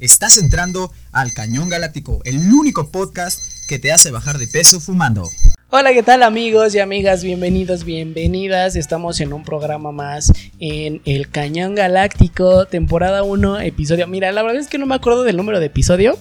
Estás entrando al Cañón Galáctico, el único podcast que te hace bajar de peso fumando. Hola, ¿qué tal amigos y amigas? Bienvenidos, bienvenidas. Estamos en un programa más en El Cañón Galáctico, temporada 1, episodio. Mira, la verdad es que no me acuerdo del número de episodio,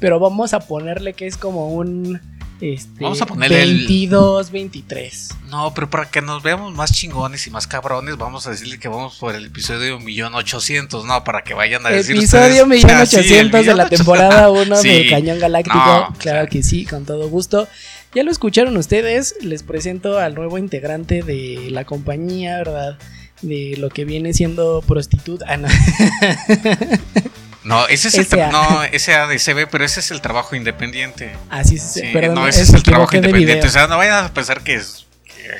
pero vamos a ponerle que es como un este, Vamos a ponerle el- 22, 23. No, pero para que nos veamos más chingones y más cabrones, vamos a decirle que vamos por el episodio millón ochocientos, ¿no? Para que vayan a decir Episodio ustedes, millón "Ah, sí, el ochocientos de la ochocientos". temporada 1 Sí. del Cañón Galáctico. No, claro o sea, que sí, con todo gusto. Ya lo escucharon ustedes, les presento al nuevo integrante de la compañía, ¿verdad? De lo que viene siendo prostituta. Ah, no. No, ese es el no, ese ADCB, pero ese es el trabajo independiente. Así es, Sí, perdón, no, es ese es el trabajo independiente. O sea, no vayan a pensar que es.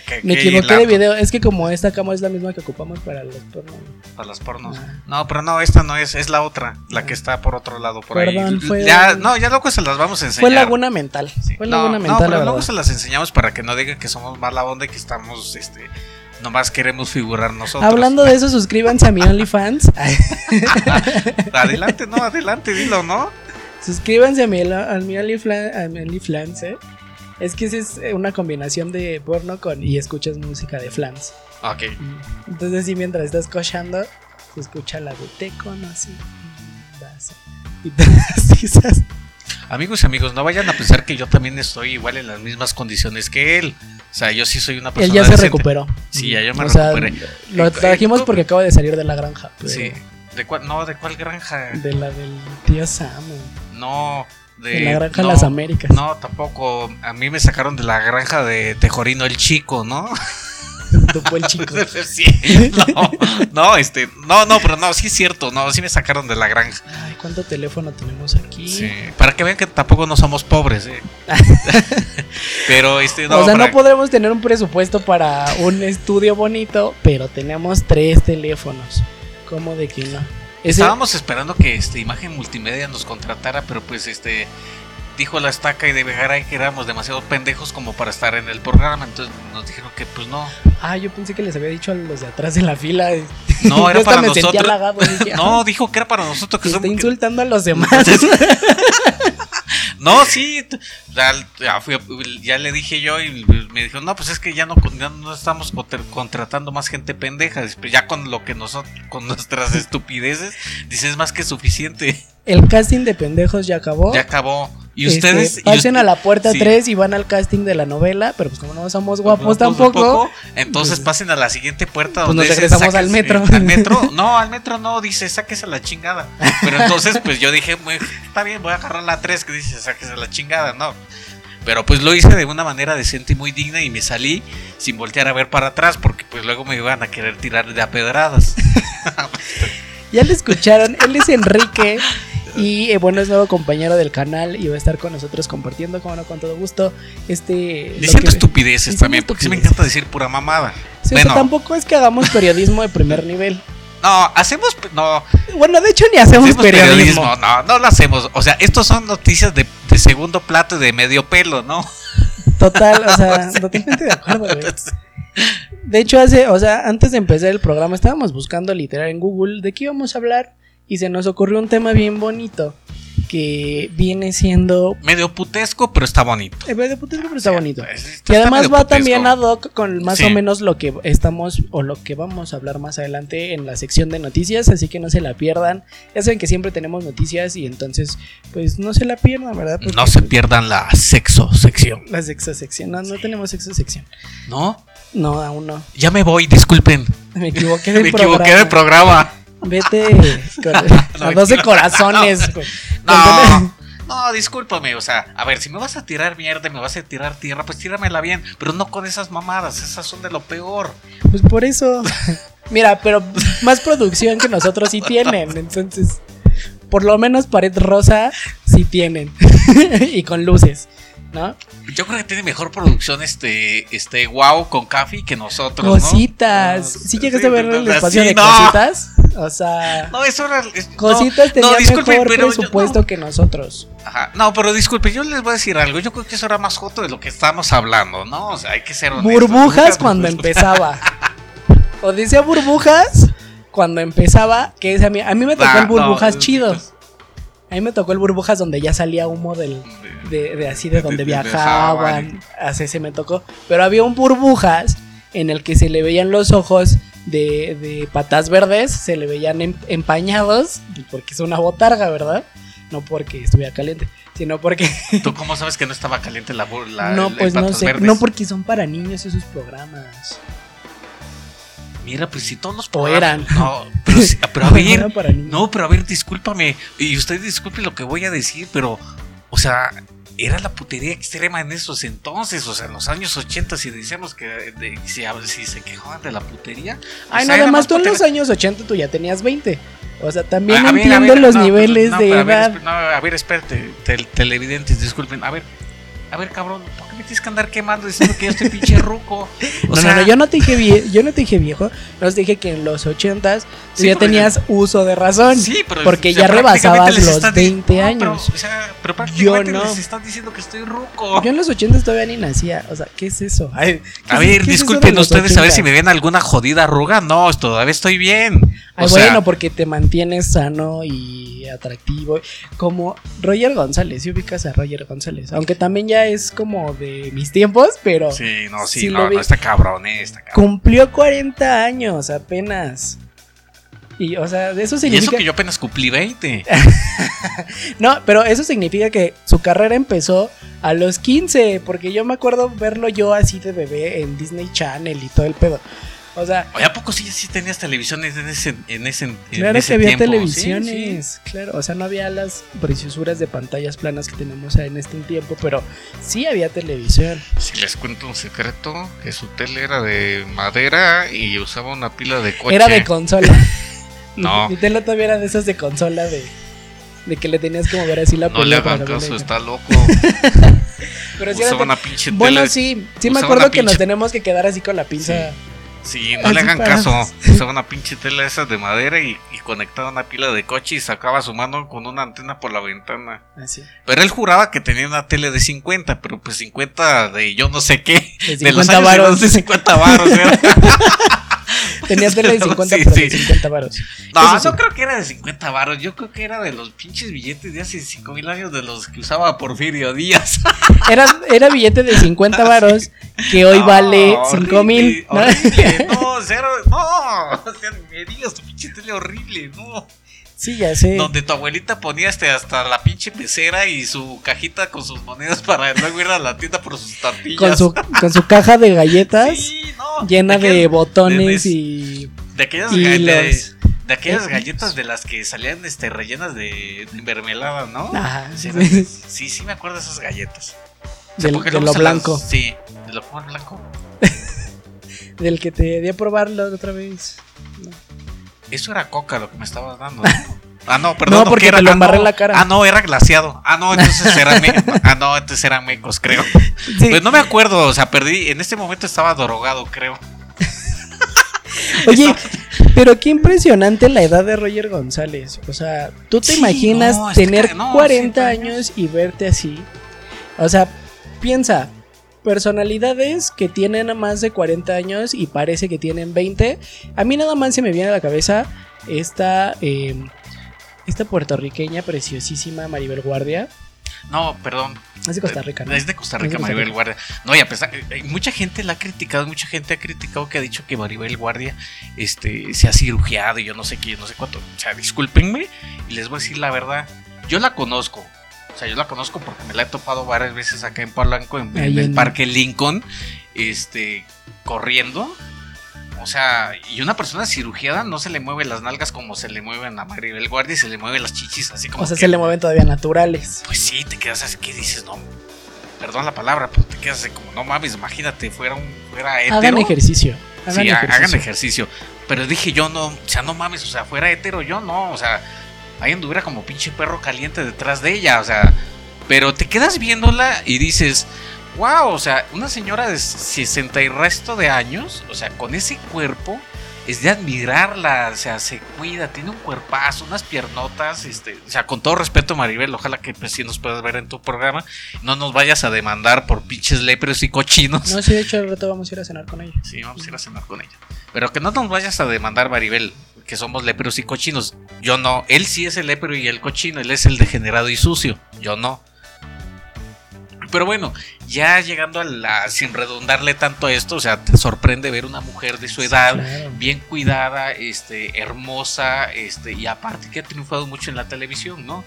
que- que- Me equivoqué de video, es que como esta cámara es la misma que ocupamos para los porno. Para las pornos. Ah. No, pero no, esta no es, es la otra, la que está por otro lado, por Perdón, ahí. fue- Ya, no, ya luego se las vamos a enseñar. Fue laguna mental. Sí. Fue No, laguna no, mental, la pero luego se las enseñamos para que no digan que somos mala onda y que estamos, este, nomás queremos figurar nosotros. Hablando de eso, suscríbanse a mi OnlyFans. adelante, no, adelante, dilo, ¿no? suscríbanse a mi, a mi OnlyFans, a mi OnlyFans, ¿eh? Es que esa es una combinación de porno con y escuchas música de flans. Ok. Entonces, si mientras estás cochando, se escucha la de te conocí. vas a-". Y todas esas. Amigos y amigos, no vayan a pensar que yo también estoy igual en las mismas condiciones que él. O sea, yo sí soy una Él persona. ya se decente. recuperó. Sí, ya yo me O sea, recuperé. Lo Eh, trajimos ¿cómo? porque acaba de salir de la granja. pero Sí. ¿De cuál? No, ¿de cuál granja? De la del tío Sam. No, de. De la granja no, Las Américas. No, tampoco. A mí me sacaron de la granja de Tejorino el Chico, ¿no? Topó el chico. sí. No, no, este. No, no, pero no, sí es cierto. No, sí me sacaron de la granja. Ay, ¿cuánto teléfono tenemos aquí? Sí. Para que vean que tampoco no somos pobres, eh. pero este. No, o sea, para- no podremos tener un presupuesto para un estudio bonito, pero tenemos tres teléfonos. ¿Cómo de que no? Ese, Estábamos esperando que este Imagen Multimedia nos contratara, pero pues este dijo la estaca y de Bejaray que éramos demasiado pendejos como para estar en el programa, entonces nos dijeron que pues no. Ah, yo pensé que les había dicho a los de atrás de la fila. No, Yo era para nosotros. dije, No, "Ah, dijo que era para nosotros que que está somos insultando a los demás. No, sí, ya, ya fui- ya le dije yo y me dijo, "No, pues es que ya no ya no estamos contra- contratando más gente pendeja, Dice, ya con lo que nosotros con nuestras estupideces dices más que suficiente." El casting de pendejos ya acabó. Ya acabó. Y Este, ustedes pasen a la puerta sí. 3 y van al casting de la novela, pero pues como no somos guapos Pues, tampoco, Entonces pues, pasen a la siguiente puerta pues donde nos dice, regresamos "Sáquese- al metro". ¿Al metro? No, al metro no, dice, sáquese a la chingada. Pero entonces, pues yo dije, "Muy- está bien, voy a agarrar la 3 que dice, sáquese a la chingada, no. Pero pues lo hice de una manera decente y muy digna y me salí sin voltear a ver para atrás porque pues luego me iban a querer tirar de a pedradas. ya le escucharon, él es Enrique y eh, bueno, es nuevo compañero del canal y va a estar con nosotros compartiendo, como no, con todo gusto, este... Diciendo que- estupideces también, porque sí me encanta decir pura mamada. Sí, bueno, tampoco es que hagamos periodismo de primer nivel. no, hacemos, no, Bueno, de hecho ni hacemos, Hacemos periodismo. No, no lo hacemos. O sea, estos son noticias de, de segundo plato y de medio pelo, ¿no? Total, o sea, totalmente de acuerdo, güey. De hecho, hace, o sea, antes de empezar el programa estábamos buscando literal en Google de qué íbamos a hablar y se nos ocurrió un tema bien bonito que viene siendo Medio putesco, pero está bonito. eh, de putismo, pero está bonito. Pues, Y está además medio va putesco. también ad hoc con más Sí. o menos lo que estamos o lo que vamos a hablar más adelante en la sección de noticias, así que no se la pierdan. Ya saben que siempre tenemos noticias y entonces, pues no se la pierdan, ¿verdad? Porque, No se pues, pierdan la sexo sección. La sexo sección, no, no tenemos sexo sección. ¿No? No, aún no. Ya me voy, disculpen. Me equivoqué de Me equivoqué de programa. Vete con- a 12 corazones. No. No, discúlpame, o sea, a ver, si me vas a tirar mierda, me vas a tirar tierra, pues tíramela bien, pero no con esas mamadas, esas son de lo peor. Pues por eso. Mira, pero más producción que nosotros sí tienen. Entonces, por lo menos pared rosa sí tienen. y con luces, ¿no? Yo creo que tiene mejor producción este, este wow con Café que nosotros. ¿no? Cositas. No, ¿Sí llegaste a ver el sí, espacio de no. cositas? O sea, No, eso era. es- no, cositas tenía no, disculpe, mejor pero yo- presupuesto que nosotros. Ajá. No, pero disculpe, yo les voy a decir algo. Yo creo que eso era más joto de lo que estamos hablando, ¿no? O sea, hay que ser honestos. Burbujas cuando empezaba. O decía burbujas cuando empezaba, que es a mí, a mí me tocó Ah, el burbujas no, chido. pues, A mí me tocó el burbujas donde ya salía humo del, de, de así de donde viajaban. Así se me tocó. Pero había un burbujas en el que se le veían los ojos de, de patas verdes, se le veían em- empañados, porque es una botarga, ¿verdad? No porque estuviera caliente, sino porque... ¿Tú cómo sabes que no estaba caliente la, la no, el- pues no sé. Verdes? No porque son para niños esos programas. Mira, pues si todos los O programas- eran. No, pero, pero a ver, no, pero a ver, discúlpame. Y usted disculpe lo que voy a decir, pero, o sea, era la putería extrema en esos entonces, o sea, en los años 80, si decíamos que de- si, si se quejaban de la putería. Ay, sea, no, además más tú en los años 80 tú ya tenías 20. O sea, también A- a entiendo ver, los no, niveles no, de pero a ver, edad. no, a ver, espérate, tel- televidentes, disculpen. A ver, a ver, cabrón, ¿por qué me tienes que andar quemando diciendo que yo estoy pinche ruco? O no, sea, no, no, yo no te dije vie- yo no te dije viejo, no te dije que en los 80s tú Sí, ya tenías uso de razón. Sí, pero porque o sea, ya rebasabas los estás di- 20 no, años. Pero, o sea, pero prácticamente no. les están diciendo que estoy ruco. Yo en los 80s todavía ni nacía. O sea, ¿qué es eso? Ay, ¿qué A ver, disculpen ustedes a ver 80s? si me ven alguna jodida arruga. No, todavía estoy bien. O Ay, sea, bueno, porque te mantienes sano y atractivo. Como Roger González, si ubicas a Roger González. Aunque también ya es como de mis tiempos, pero Sí, no, sí, no, no, está cabrón, eh, está cabrón. cumplió 40 años apenas. Y, o sea, eso Y eso significa. que yo apenas cumplí 20. No, pero eso significa que su carrera empezó a los 15. Porque yo me acuerdo verlo yo así de bebé en Disney Channel y todo el pedo. O sea, Oye, ¿a poco sí, sí tenías televisiones en ese, en ese, en Claro ese que había tiempo? Sí, televisiones, claro, o sea, no había las preciosuras de pantallas planas que tenemos en este tiempo, pero sí había televisión. sí. Si les cuento un secreto, que su tele era de madera y usaba una pila de coche. Era de consola. No. Tele todavía era de esas de consola de, de que le tenías que mover así la No le hagan caso, está loco. Pero sí usaba una pinche Bueno, tele. sí, sí me usaba acuerdo una que nos pinche- tenemos que quedar así con la pinza. Sí, no le Así hagan para- caso. Usaba una pinche tela esa de madera y, y conectaba una pila de coche y sacaba su mano con una antena por la ventana. Así. Pero él juraba que tenía una tele de 50, pero pues 50 de yo no sé qué. De De, los 50 años de, varos. los de 50 baros. era. Tenía tele de 50, Sí, pero de sí. 50 varos. No, no creo que era de 50 varos. Yo creo que era de los pinches billetes de hace 5 mil años de los que usaba Porfirio Díaz. Era, era billete de 50 varos que hoy No, vale horrible, 5 mil. ¿no? Horrible, no, cero, no. O sea, me digas tu pinche tele horrible, no. Sí, ya sé. Donde tu abuelita ponía este, hasta la pinche pecera y su cajita con sus monedas para luego ir a la tienda por sus tortillas. Con su, con su caja de galletas Sí, no, llena de, aquel- botones de- y De aquellas, y ga- de, los- de aquellas galletas de las que salían este, rellenas de, mermelada, ¿no? Ajá, Sí, sí. sí, me acuerdo de esas galletas. O sea, del, de lo se las- blanco. sí, de lo ¿cómo blanco. Del que te di a probarlo otra vez. Eso era coca lo que me estabas dando. ¿no? Ah, no, perdón. No, porque ¿qué era? te lo Ah, no. en la cara. Ah, no, era glaciado. Ah, no, entonces eran me- Ah, no, entonces eran mecos, creo. Sí. Pues no me acuerdo, o sea, perdí. En este momento estaba drogado, creo. Oye, pero qué impresionante la edad de Roger González. O sea, ¿tú te Sí, imaginas no, tener ca- no, 40 sí, años y verte así? O sea, piensa, personalidades que tienen más de 40 años y parece que tienen 20. A mí nada más se me viene a la cabeza esta, eh, esta puertorriqueña preciosísima Maribel Guardia. No, perdón. Es de Costa Rica, ¿no? Es de Costa de Rica, Maribel. Guardia. No, y a pesar, eh, mucha gente la ha criticado, mucha gente ha criticado que ha dicho que Maribel Guardia este, se ha cirugiado y yo no sé qué, yo no sé cuánto. O sea, discúlpenme y les voy a decir la verdad. Yo la conozco. O sea, yo la conozco porque me la he topado varias veces acá en Polanco, en, el Parque Lincoln, este, corriendo. O sea, y una persona cirugiada no se le mueve las nalgas como se le mueven a Maribel Guardia y se le mueven las chichis así como O sea, que- se le mueven todavía naturales. pues sí, te quedas así que dices, no, perdón la palabra, pero te quedas así como, no mames, imagínate, fuera un, fuera hetero. Hagan ejercicio. Hagan sí, ejercicio. hagan ejercicio. Pero dije yo, no, o sea, no mames, o sea, fuera hetero, yo no, o sea, ahí anduviera como pinche perro caliente detrás de ella, o sea, pero te quedas viéndola y dices, wow, o sea, una señora de 60 y resto de años, o sea, con ese cuerpo, es de admirarla, o sea, se cuida, tiene un cuerpazo, unas piernotas, este, o sea, con todo respeto Maribel, ojalá que pues sí nos puedas ver en tu programa, no nos vayas a demandar por pinches lepres y cochinos. No, sí, de hecho, al rato vamos a ir a cenar con ella. Sí, vamos a ir a cenar con ella. Pero que no nos vayas a demandar, Maribel, que somos léperos y cochinos. Yo no. Él sí es el lépero y el cochino. Él es el degenerado y sucio. Yo no. Pero bueno, ya llegando a la. Sin redundarle tanto a esto, o sea, te sorprende ver una mujer de su edad, Claro. bien cuidada, este, hermosa, este, y aparte que ha triunfado mucho en la televisión, ¿no?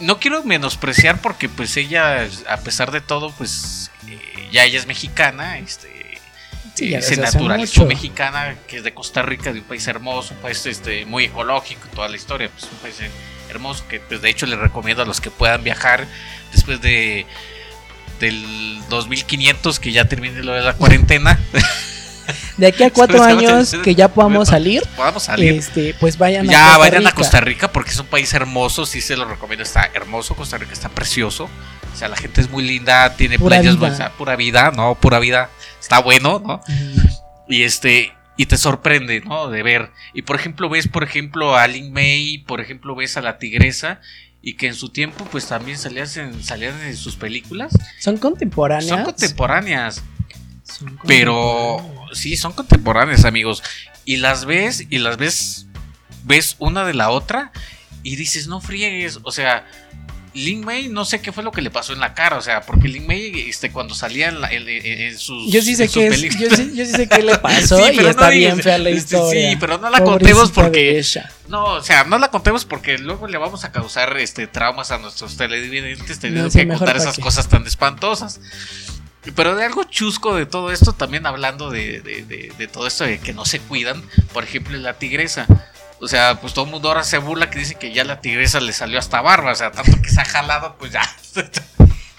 No quiero menospreciar porque pues ella, a pesar de todo, pues eh, ya ella es mexicana, este, Sí, eh, ya se naturalizó mexicana, que es de Costa Rica, de un país hermoso, un país este, muy ecológico, toda la historia, pues un país hermoso que pues de hecho les recomiendo a los que puedan viajar después de del 2500 que ya termine lo de la cuarentena, De aquí a cuatro años que ya podamos espera. salir, podamos salir. este, pues vayan a Ya Costa vayan a. Costa Rica porque es un país hermoso, sí se lo recomiendo, está hermoso, Costa Rica está precioso, o sea, la gente es muy linda, tiene Pura playas, vida. o sea, pura vida, no, pura vida, está bueno, ¿no? Mm, Y este y te sorprende, ¿no? De ver. Y por ejemplo, ves, por ejemplo, a Lin May, por ejemplo, ves a la tigresa y que en su tiempo pues también salían en, salían en sus películas. Son contemporáneas. Son contemporáneas, Son pero contemporáneas. sí, son contemporáneas, amigos. Y las ves y las ves ves una de la otra y dices, "No friegues", o sea, Lin May no sé qué fue lo que le pasó en la cara, o sea, porque Lin May este cuando salía en, la- en- en- en sus Yo sí sé en sus qué es, yo películas- sí, yo sí sé qué le pasó Sí, y pero está no bien fea la historia. Sí, pero no la Pobrecita contemos porque no, o sea, no la contemos porque luego le vamos a causar este traumas a nuestros televidentes teniendo No, sí, que contar esas qué. cosas tan espantosas. Pero de algo chusco de todo esto, también hablando de, de- de- de todo esto de que no se cuidan, por ejemplo, la tigresa. O sea, pues todo el mundo ahora se burla que dice que ya la tigresa le salió hasta barba, o sea, tanto que se ha jalado, pues ya.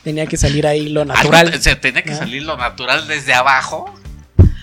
Tenía que salir ahí lo Algo- natural. se tenía que ¿no? salir lo natural desde abajo.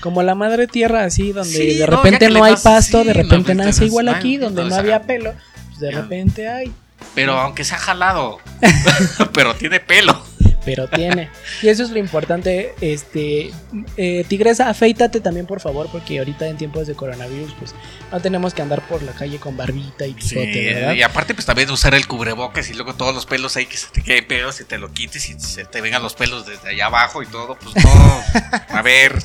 Como la madre tierra, así, donde Sí, de no, repente no, hay das- pasto, sí, de no, repente pues, nace igual no, aquí, donde o no sea, había pelo, pues de ya. repente hay. Pero aunque se ha jalado. pero tiene pelo. Pero tiene. Y eso es lo importante. Este, eh, tigresa, afeítate también, por favor, porque ahorita en tiempos de coronavirus, pues no tenemos que andar por la calle con barbita y Sí, bigote, ¿verdad? y aparte pues también usar el cubrebocas y luego todos los pelos ahí que se te queden pelos y te lo quites y se te vengan los pelos desde allá abajo y todo, pues no. A ver,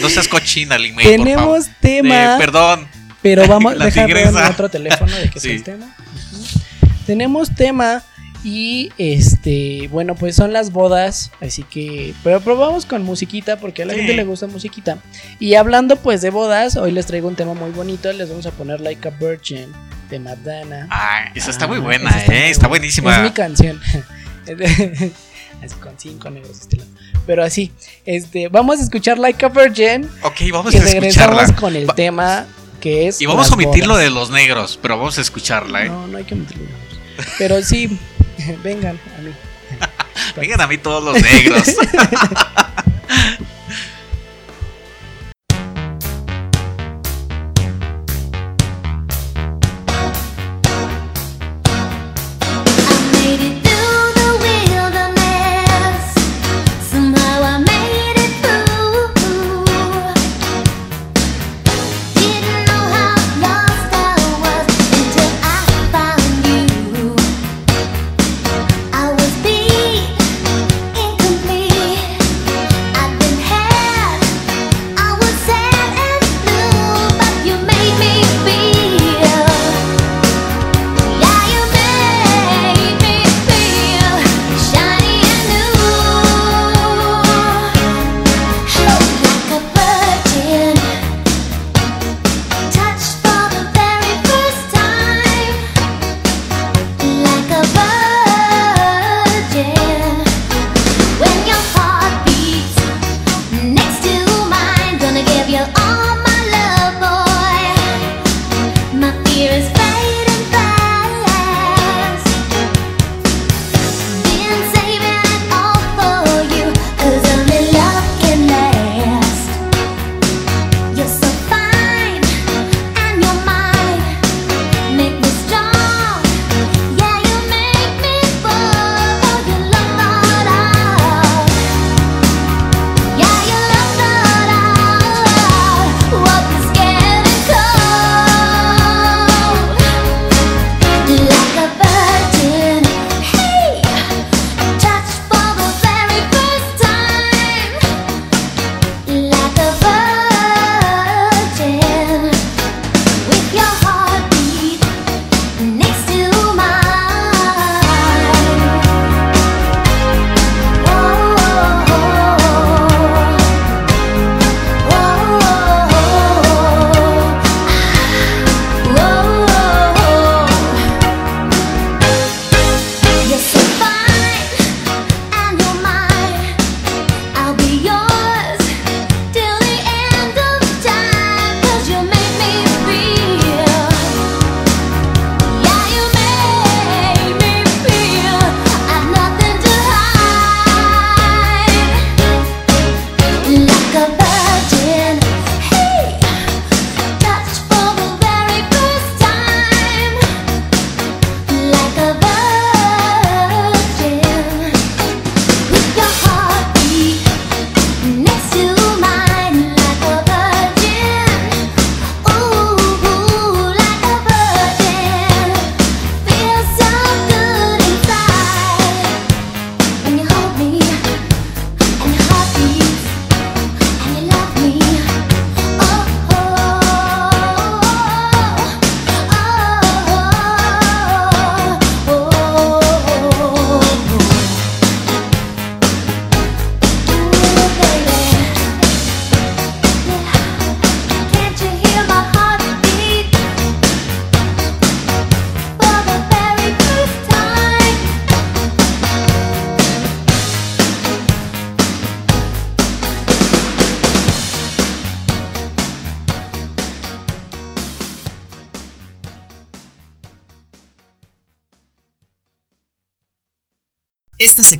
no seas cochina, favor. Tenemos tema, Eh, perdón. pero vamos, La deja ver tigresa. otro teléfono de que Sí. es el tema. Tenemos tema y este, bueno, pues son las bodas, así que, pero probamos con musiquita porque a la Sí. gente le gusta musiquita. Y hablando pues de bodas, hoy les traigo un tema muy bonito, les vamos a poner Like a Virgin de Madonna. Ah, esa está muy Ah, buena, esa eh, muy está buena. buenísima. Es mi canción. así con cinco negros de este lado. Pero así, este, vamos a escuchar Like a Virgin Ok, vamos y a regresamos escucharla. con el Va- tema que es Y vamos a omitir lo de los negros, pero vamos a escucharla, ¿eh? No, no hay que omitirlo. Pero sí, vengan a mí. Vengan a mí todos los negros.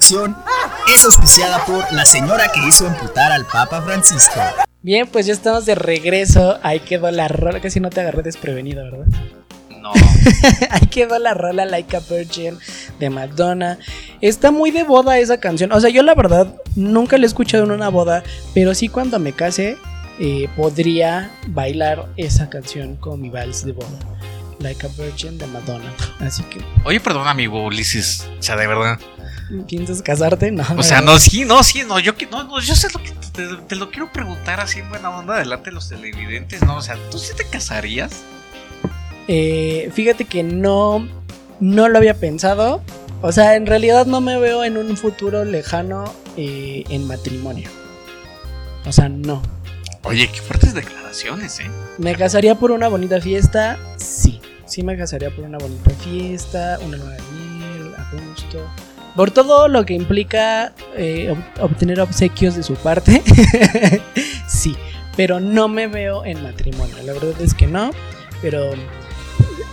sección es auspiciada por la señora que hizo emputar al Papa Francisco. Bien, pues ya estamos de regreso. Ahí quedó la rola. Casi no te agarré desprevenido, ¿verdad? No. Ahí quedó la rola Like a Virgin de Madonna. Está muy de boda esa canción. O sea, yo la verdad nunca la he escuchado en una boda, pero sí cuando me case eh, podría bailar esa canción con mi vals de boda. Like a Virgin de Madonna. Así que, Oye, perdón, amigo Ulises. O sea, de verdad. ¿Piensas casarte? No. O sea, no, sí, no, sí, no. Yo, no, no, yo sé lo que te, te lo quiero preguntar así en buena onda delante de los televidentes, ¿no? O sea, ¿tú sí te casarías? Eh, fíjate que no, no lo había pensado. O sea, en realidad no me veo en un futuro lejano eh, en matrimonio. O sea, no. Oye, qué fuertes declaraciones, ¿eh? ¿Me casaría por una bonita fiesta? Sí. Sí me casaría por una bonita fiesta, una de miel, a gusto. Por todo lo que implica eh, ob- obtener obsequios de su parte. sí. Pero no me veo en matrimonio. La verdad es que no. Pero...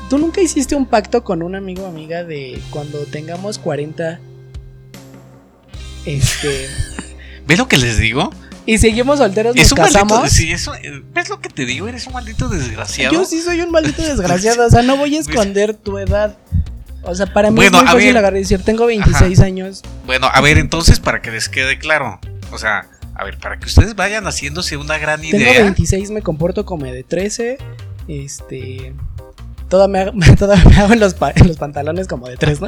¿Tú nunca hiciste un pacto con un amigo o amiga de cuando tengamos 40? Este... ¿Ves lo que les digo? Y seguimos solteros, nos Es un maldito. casamos. Sí, eso. eh, ¿Ves lo que te digo? Eres un maldito desgraciado. Yo sí soy un maldito desgraciado. O sea, no voy a esconder tu edad. O sea, para mí Bueno, es muy fácil ver. agarrar y decir, tengo 26 años. Bueno, a ver, entonces, para que les quede claro. O sea, a ver, para que ustedes vayan haciéndose una gran Tengo idea. 26, me comporto como de 13. Este. Toda me, hago, toda me hago en los, pa- en los pantalones como de 3, ¿no?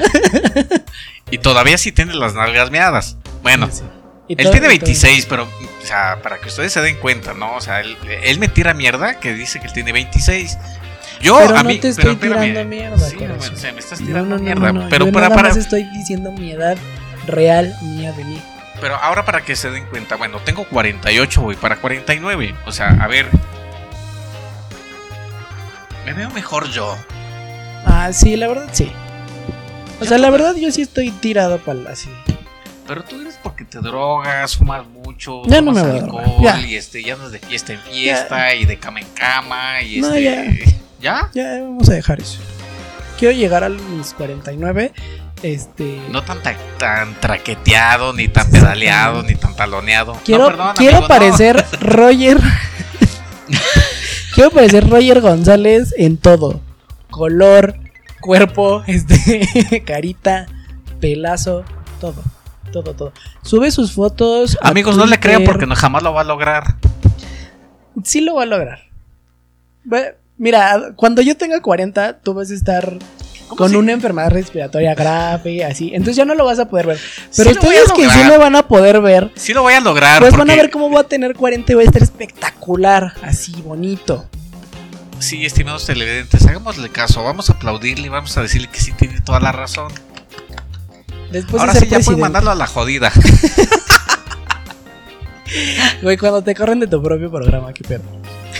Y todavía sí tiene las nalgas meadas. Bueno, Sí. Y él tiene y todo- 26, pero, o sea, para que ustedes se den cuenta, ¿no? O sea, él, él me tira mierda que dice que él tiene 26. Yo, Pero a no mí, te estoy pero tirando mierda, Sí, corazón. o sea, me estás No, tirando no, no, mierda. no, no. Pero Yo para, nada para, más estoy diciendo mi edad real mía de mí. Pero ahora para que se den cuenta, bueno, tengo 48, voy para 49. O sea, a ver. Me veo mejor yo. Ah, sí, la verdad sí. O sea, la verdad yo sí estoy tirado para así. Pero tú eres porque te drogas, fumas mucho, Ya no tomas me voy a alcohol ya. y este, ya andas de fiesta en fiesta y de cama en cama y No, este. ¿Ya? Ya vamos a dejar eso. Quiero llegar a mis 49. Este. No tan, ta- tan traqueteado, ni tan pedaleado, ni tan taloneado. quiero No, perdón, quiero amigo, no. parecer Roger. quiero parecer Roger González en todo: color, cuerpo, este, carita, pelazo, todo. Todo, todo. Sube sus fotos. Amigos, no le crean porque no, jamás lo va a lograr. Sí lo va a lograr. Ve- Mira, cuando yo tenga 40, tú vas a estar ¿Cómo con una enfermedad respiratoria grave, así. Entonces ya no lo vas a poder ver. Pero Sí lo ustedes que sí me van a poder ver, Sí lo voy a lograr. pues van a ver cómo voy a tener 40 y voy a estar espectacular, así, bonito. Sí, estimados televidentes, hagámosle caso. Vamos a aplaudirle y vamos a decirle que sí tiene toda la razón. Después Ahora de sí ya pueden mandarlo a la jodida. Güey, cuando te corren de tu propio programa, qué pedo.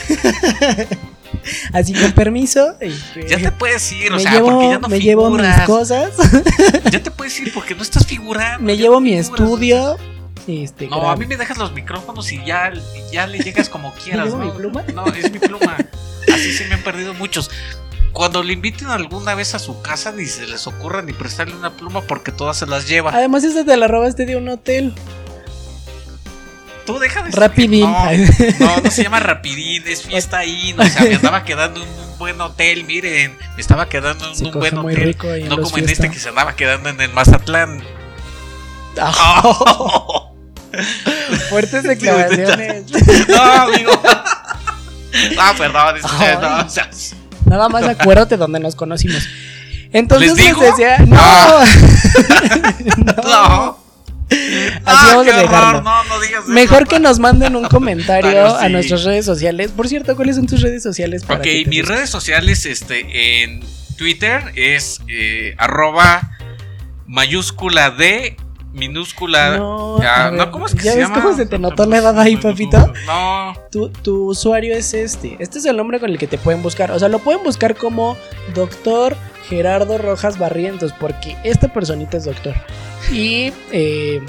así, con permiso. este, Ya te puedes ir, o me sea, llevo, porque ya no me llevo mis cosas, Ya te puedes ir porque no estás figurando. me llevo no mi figuras. estudio. Este, No, a mí me dejas los micrófonos y ya, ya le llegas como quieras. ¿no? mi pluma? No, es mi pluma. Así se me han perdido muchos. Cuando le inviten alguna vez a su casa, ni se les ocurra ni prestarle una pluma porque todas se las lleva. Además, esa te la robaste de un hotel. Tú deja de Rapidín. No, no, no se llama Rapidín, es fiesta ahí. O sea, me andaba quedando en un buen hotel, miren. Me estaba quedando en Se un buen hotel. rico ahí en no los como en este que se andaba quedando en el Mazatlán. Ah, Fuertes declaraciones. no, amigo. No, perdón, no, o sea, Nada más acuérdate donde nos conocimos. Entonces ¿Les decía. No. Ah. No. no. Así Ah, vamos qué a dejarlo. horror, no, no digas eso. Mejor que nos manden un comentario sí. a nuestras redes sociales. Por cierto, ¿cuáles son tus redes sociales? para Ok, mis redes sociales este, en Twitter es eh, arroba mayúscula D minúscula. No, a ver, no, ¿cómo es que ¿ya se ves llama? cómo se te notó la edad ahí, papito? No, Tu, tu usuario es este. Este es el nombre con el que te pueden buscar. O sea, lo pueden buscar como Doctor Gerardo Rojas Barrientos, porque esta personita es doctor. Y, eh,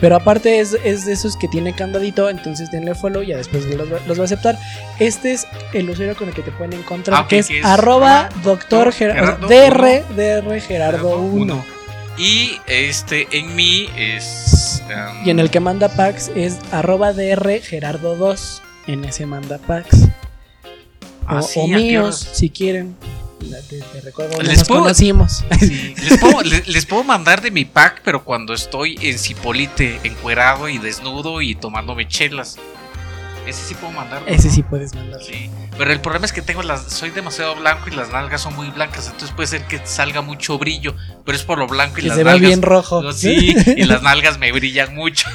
pero aparte es, es de esos que tiene candadito, entonces denle follow y ya después los, va- los va a aceptar. Este es el usuario con el que te pueden encontrar, Ah, que es, que es arroba doctor Gerardo, Gerardo DR, DR Gerardo Gerardo 1. Y este, en mí es. um, Y en el que manda packs es arroba dr gerardo 2. En ese manda packs. ah, o sí, si quieren. Te, te recuerdo Les nos puedo- conocimos. Sí, les, puedo, le- les puedo mandar de mi pack, pero cuando estoy en Cipolite, encuerado y desnudo y tomándome chelas. Ese sí puedo mandar. Ese sí puedes mandar. Sí, pero el problema es que tengo las, soy demasiado blanco y las nalgas son muy blancas, entonces puede ser que salga mucho brillo, pero es por lo blanco y Que las se nalgas. bien rojo. No, sí, y las nalgas me brillan mucho.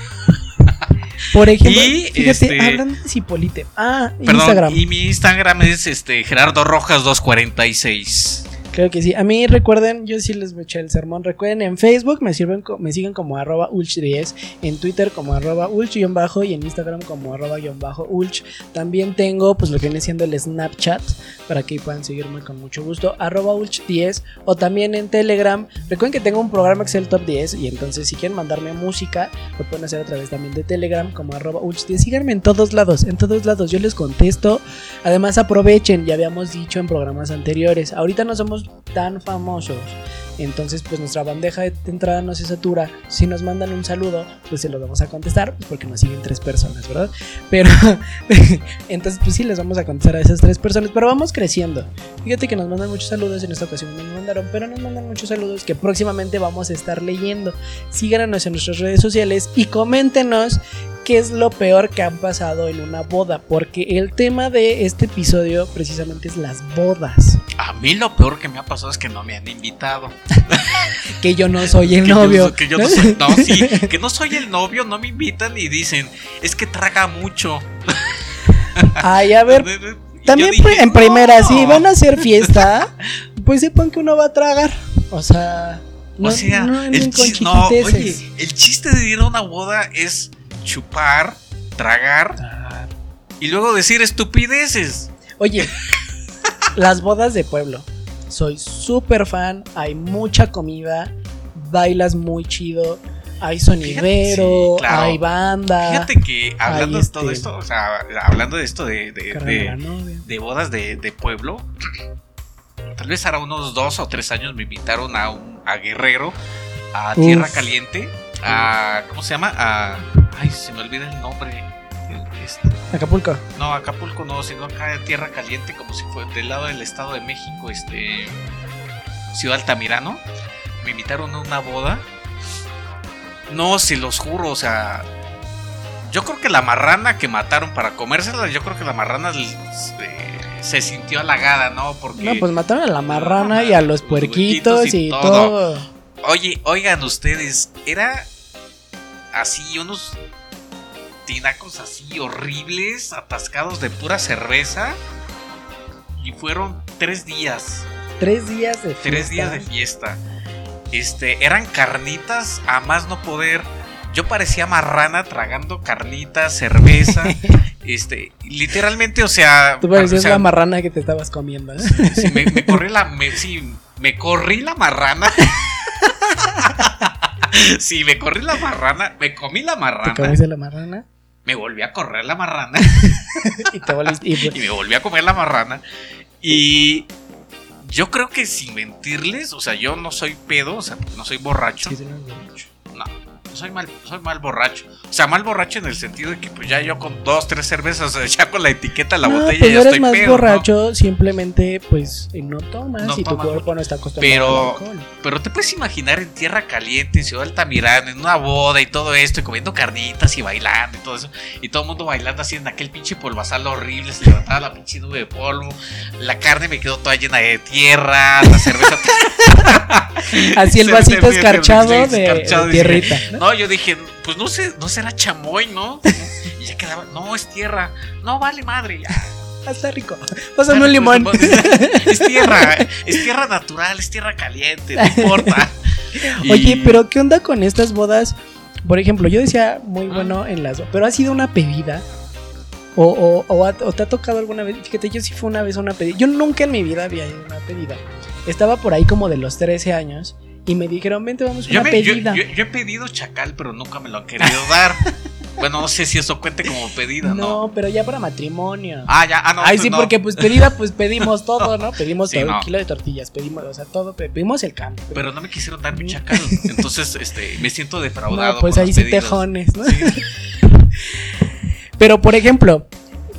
Por ejemplo, Y, fíjate, este- hablando de Cipolite. Ah, Perdón, Instagram. y mi Instagram es este Gerardo Rojas 246. Creo que sí. A mí recuerden, yo sí les echar el sermón. Recuerden, en Facebook me, sirven, me siguen como arroba ulch10, en Twitter como arroba ulch-bajo y en Instagram como arroba guion bajo ulch. También tengo pues lo que viene siendo el Snapchat para que puedan seguirme con mucho gusto, arroba ulch10 o también en Telegram. Recuerden que tengo un programa que es el Top 10 y entonces si quieren mandarme música lo pueden hacer a través también de Telegram como arroba ulch10. Síganme en todos lados, en todos lados yo les contesto. Además aprovechen, ya habíamos dicho en programas anteriores, ahorita no somos tan famosos. Entonces, pues nuestra bandeja de entrada no se satura. Si nos mandan un saludo, pues se lo vamos a contestar, pues porque nos siguen tres personas, ¿verdad? Pero, entonces, pues sí, les vamos a contestar a esas tres personas, pero vamos creciendo. Fíjate que nos mandan muchos saludos, en esta ocasión no nos mandaron, pero nos mandan muchos saludos que próximamente vamos a estar leyendo. Síganos en nuestras redes sociales y coméntenos qué es lo peor que han pasado en una boda, porque el tema de este episodio precisamente es las bodas. A mí lo peor que me ha pasado es que no me han invitado. Que yo no soy el Que yo- novio. que yo no soy, no, sí, que no soy el novio, no me invitan y dicen, es que traga mucho. Ay, a ver, también dije, en primera, "No". si van a hacer fiesta, pues sepan que uno va a tragar. O sea, no, o sea, no el, chis- oye, chiste de ir a una boda es chupar, tragar Ah, y luego decir estupideces. Oye, las bodas de pueblo. Soy súper fan, hay mucha comida, bailas muy chido, hay sonidero, sí, claro. hay banda. Fíjate que hablando de todo este- esto, o sea, hablando de esto de, de- de de- bodas de, de pueblo, tal vez hará unos dos o tres años me invitaron a un a Guerrero, a Tierra Uf. Caliente, a ¿cómo se llama? A ay, se me olvida el nombre. Este, Acapulco. no, Acapulco no, sino acá en Tierra Caliente, como si fue del lado del Estado de México, este Ciudad Altamirano. Me invitaron a una boda. No, se los juro, o sea, yo creo que la marrana que mataron para comérsela, yo creo que la marrana eh, se sintió halagada, ¿no? Porque No, pues mataron a la marrana y a los Los puerquitos puerquitos y y todo. todo. Oye, oigan ustedes, era así unos tinacos así horribles, atascados de pura cerveza. Y fueron tres días, Tres días de tres fiesta. días de fiesta. Este, eran carnitas a más no poder. Yo parecía marrana tragando carnitas, cerveza. este, literalmente, o sea. Tú parecías o sea, la marrana que te estabas comiendo. ¿eh? sí, me, me corrí la. Me, sí, me corrí la marrana. sí, me corrí la marrana. Me comí la Te marrana. comiste la marrana Me volví a correr la marrana. y te volviste. y- y me volví a comer la marrana. Y yo creo que sin mentirles, o sea, yo no soy pedo, o sea, no soy borracho. Sí, no, no. Soy mal, soy mal borracho. O sea, mal borracho en el sentido de que pues ya yo con dos, tres cervezas, ya con la etiqueta la no, botella pues ya eres estoy más pedo, ¿no? borracho, simplemente pues eh, no tomas No y tu cuerpo no está acostumbrado Pero- al alcohol. Pero te puedes imaginar en tierra caliente, en Ciudad Altamirano, en una boda y todo esto, y comiendo carnitas y bailando y todo eso, y todo el mundo bailando así en aquel pinche polvazal horrible, se levantaba la pinche nube de polvo, la carne me quedó toda llena de tierra, la cerveza. Así el vasito escarchado de, escarchado, de tierrita. ¿no? No, yo dije, pues no sé, no será chamoy, ¿no? Y ya quedaba, no, es tierra, no vale madre, ya. Ah, está rico. Pásame un limón. Pues, Es tierra, es tierra natural, es tierra caliente, no importa. Y- Oye, pero ¿qué onda con estas bodas? Por ejemplo, yo decía muy bueno en las... Pero ha sido una pedida. O, o, o o te ha tocado alguna vez. Fíjate, yo sí fue una vez una pedida. Yo nunca en mi vida había ido a una pedida. Estaba por ahí como de los 13 años. Y me dijeron, vente, vamos a una me- pedida. yo- yo he pedido chacal, pero nunca me lo han querido dar. Bueno, no sé si eso cuente como pedida, ¿no? No, pero ya para matrimonio. Ah, ya, ah, no. Ay, pues sí, no. porque pues pedida, pues pedimos todo, ¿no? Pedimos Sí, todo, no. un kilo de tortillas, pedimos, o sea, todo, pe- pedimos el cambio. Pero no me quisieron dar mi chacal. Entonces, este, me siento defraudado. no, pues por ahí los sí pedidos. tejones, ¿no? Sí. Pero por ejemplo,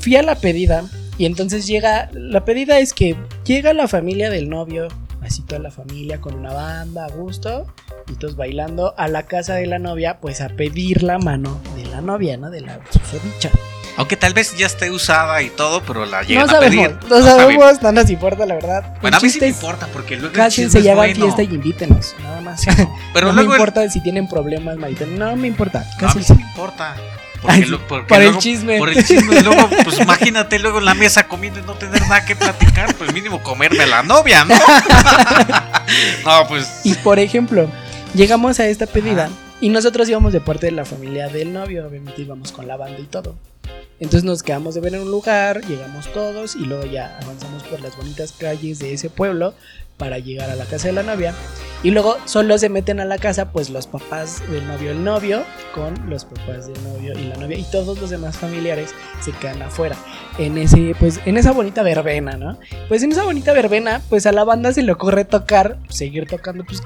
fui a la pedida y entonces llega, la pedida es que llega la familia del novio, así toda la familia con una banda a gusto y todos bailando a la casa de la novia, pues a pedir la mano de la novia, ¿no? De la susodicha. Aunque tal vez ya esté usada y todo, pero la llegan No a sabemos, pedir. no saben. sabemos, no nos importa la verdad. Bueno, a mí sí me importa porque luego es hagan bueno. fiesta y invítenos, nada más. Pero no luego me el- importa si tienen problemas, Marita. No me importa. No, a mí Cásense. sí me importa. Porque Ay, lo- porque por el chisme. Por el chisme. Luego, pues imagínate luego en la mesa comiendo y no tener nada que platicar. Pues mínimo comerme a la novia, ¿no? no, pues. Y por ejemplo, llegamos a esta pedida y nosotros íbamos de parte de la familia del novio, obviamente íbamos con la banda y todo. Entonces nos quedamos de ver en un lugar, llegamos todos y luego ya avanzamos por las bonitas calles de ese pueblo para llegar a la casa de la novia. Y luego solo se meten a la casa pues los papás del novio, el novio, con los papás del novio y la novia y todos los demás familiares se quedan afuera. En ese, pues, en esa bonita verbena, ¿no? Pues en esa bonita verbena, pues a la banda se le ocurre tocar, seguir tocando, pues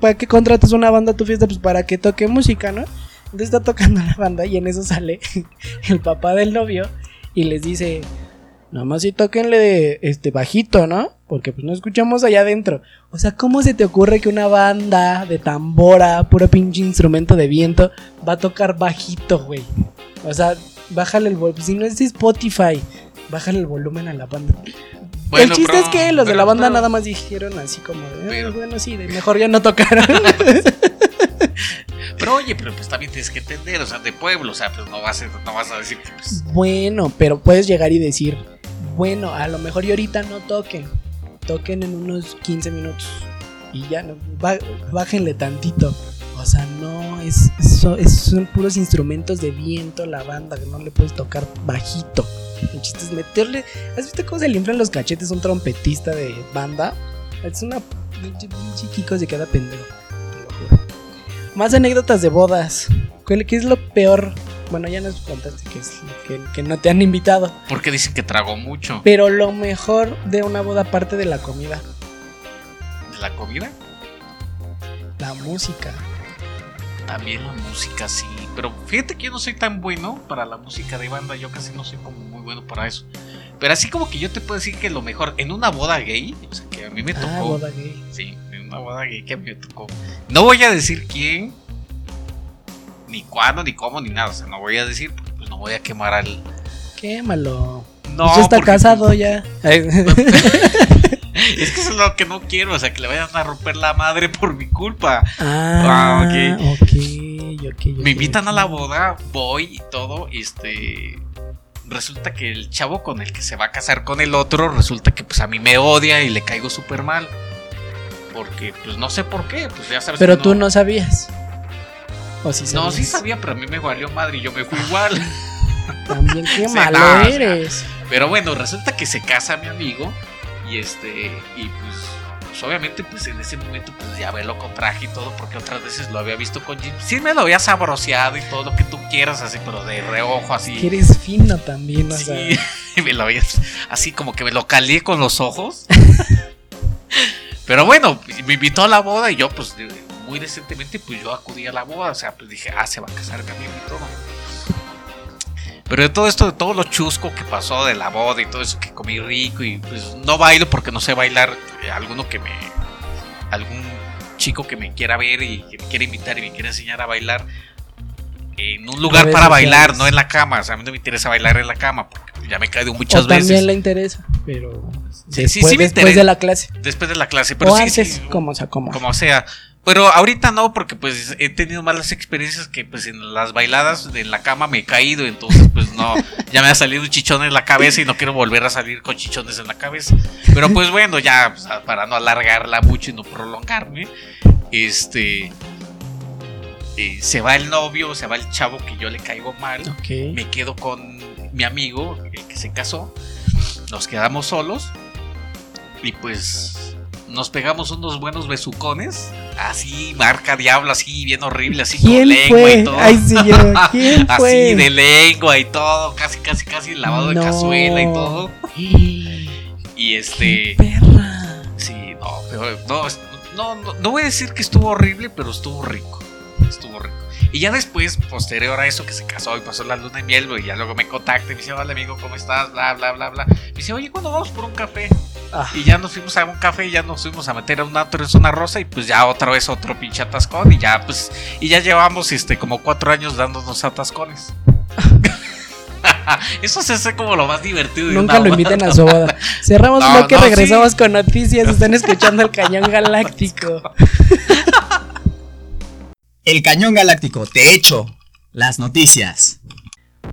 ¿para, qué contratas una banda a tu fiesta? Pues para que toque música, ¿no? Entonces está tocando la banda y en eso sale el papá del novio y les dice, nada más si toquenle este bajito, ¿no? Porque pues no escuchamos allá adentro. O sea, ¿cómo se te ocurre que una banda de tambora, puro pinche instrumento de viento, va a tocar bajito, güey? O sea, bájale el volumen, si no es Spotify, bájale el volumen a la banda. Bueno, el chiste pero- es que los de la banda pero- nada más dijeron así como, de, "Ah, Pero- bueno, sí, de mejor ya no tocaron. Pero oye, pero pues también tienes que entender, o sea, de pueblo, o sea, pues no vas a, no vas a decir que pues. Bueno, pero puedes llegar y decir, bueno, a lo mejor y ahorita no toquen, toquen en unos 15 minutos y ya, no, bájenle tantito. O sea, no, es, es- son puros instrumentos de viento la banda, que no le puedes tocar bajito. El chiste es meterle... ¿Has visto cómo se le inflan los cachetes a un trompetista de banda? Es una... Kiko se queda pendejo. Más anécdotas de bodas. ¿Cuál- ¿Qué es lo peor? Bueno, ya nos contaste que, es, que, que no te han invitado. Porque dicen que tragó mucho Pero lo mejor de una boda, aparte de la comida, de la comida. la música. También la música, sí. Pero fíjate que yo no soy tan bueno para la música de banda. Yo casi no soy como muy bueno para eso. Pero así como que yo te puedo decir que lo mejor en una boda gay, o sea, que a mí me tocó. Ah, boda gay. Sí, en una boda gay que a mí me tocó. No voy a decir quién, ni cuándo, ni cómo, ni nada. O sea, no voy a decir, porque pues no voy a quemar al. Quémalo. No, ya está porque- casado ya. Es que eso es lo que no quiero, o sea, que le vayan a romper la madre por mi culpa. ah, ok. ok. ok, ok, Me invitan a la boda, voy y todo, este resulta que el chavo con el que se va a casar con el otro, resulta que pues a mí me odia y le caigo súper mal. Porque pues no sé por qué, pues ya sabes Pero que tú no sabías. O sí No, sí sabía, pero a mí me valió madre y yo me fui igual. También qué malo no, eres. Pero bueno, resulta que se casa mi amigo y este y pues, pues, obviamente pues en ese momento pues ya velo con traje y todo porque otras veces lo había visto con jeans. Sí me lo había sabroseado y todo lo que tú quieras así, pero de reojo así. Que eres fino también, o Sí, sea. me lo había así como que me lo calé con los ojos. Pero bueno, me invitó a la boda y yo pues muy decentemente pues yo acudí a la boda, o sea, pues dije, ah, se va a casar mi amigo y todo. Pero de todo esto, de todo lo chusco que pasó de la boda y todo eso que comí rico y pues no bailo porque no sé bailar, eh, alguno que me algún chico que me quiera ver y que me quiera invitar y me quiera enseñar a bailar en un lugar para bailar, no en la cama, o sea, a mí no me interesa bailar en la cama porque ya me he caído muchas o también veces le interesa, pero Sí, después, sí, sí me después de la clase. después de la clase, pero o sí, antes, como sea, como. como sea. Pero ahorita no, porque pues he tenido malas experiencias que pues en las bailadas de la cama me he caído, entonces pues no, ya me ha salido un chichón en la cabeza y no quiero volver a salir con chichones en la cabeza. Pero pues bueno, ya pues, para no alargarla mucho y no prolongarme, este... eh, se va el novio, se va el chavo que yo le caigo mal me quedo con mi amigo, el que se casó. Nos quedamos solos. Y pues nos pegamos unos buenos besucones. así, marca diablo, así, bien horrible, así ¿Quién con lengua fue? y todo. Ay, sí, yo. ¿Quién fue? Así de lengua y todo, casi, casi, casi lavado No. de cazuela y todo. Y ¡Qué este, perra! sí, no, pero no, no, no, no voy a decir que estuvo horrible, pero estuvo rico. Estuvo rico. Y ya después, posterior a eso, que se casó y pasó la luna de miel, güey, ya luego me contacta y me dice, hola amigo, ¿cómo estás? Bla, bla, bla, bla. Me dice, oye, ¿cuándo vamos por un café? Ah, Y ya nos fuimos a un café y ya nos fuimos a meter a una tres una rosa y pues ya otra vez otro pinche atascón y ya pues y ya llevamos este como cuatro años dándonos atascones. Eso se hace como lo más divertido. nunca lo inviten a su boda. Cerramos No, bloque, no, regresamos sí. con noticias. Están escuchando el cañón galáctico. El cañón galáctico, te echo las noticias.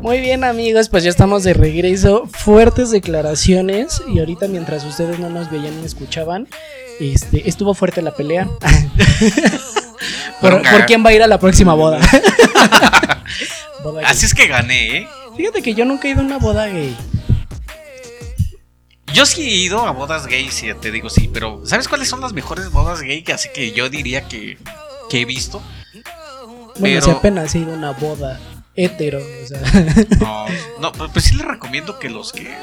Muy bien amigos, pues ya estamos de regreso. Fuertes declaraciones. Y ahorita mientras ustedes no nos veían ni escuchaban, este, estuvo fuerte la pelea. por, por quién va a ir a la próxima boda. Boda gay. Así es que gané, ¿eh? Fíjate que yo nunca he ido a una boda gay. Yo sí he ido a bodas gays, sí, te digo sí, pero ¿sabes cuáles son las mejores bodas gay? Así que yo diría que, que he visto. Bueno, Pero- si apenas he ido a una boda hetero, o sea. No, no, pues pues sí les recomiendo que los que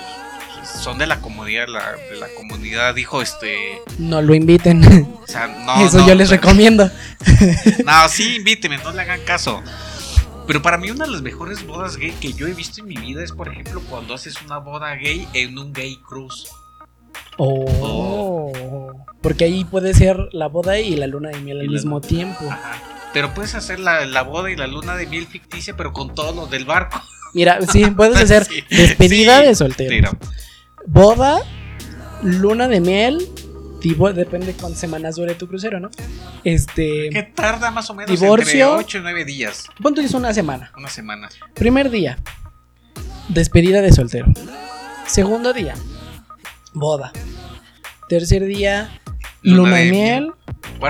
son de la comunidad, la, de la comunidad dijo este, No lo inviten. o sea, no, Eso no, yo les pero- recomiendo. No, sí, invíteme, no le hagan caso. Pero para mí una de las mejores bodas gay que yo he visto en mi vida es, por ejemplo, cuando haces una boda gay en un gay cruise. Oh. Porque ahí puede ser la boda y la luna de miel al mismo tiempo. Ajá. Pero puedes hacer la, la boda y la luna de miel ficticia, pero con todos los del barco. Mira, sí, puedes hacer Sí, despedida sí. de soltero. Boda, luna de miel, divo- depende cuántas semanas dure tu crucero, ¿no? Este, que tarda más o menos Divorcio. entre 8 y 9 días, ¿cuánto es una semana? una semana. Primer día, despedida de soltero. Segundo día, boda. Tercer día, luna, de, miel.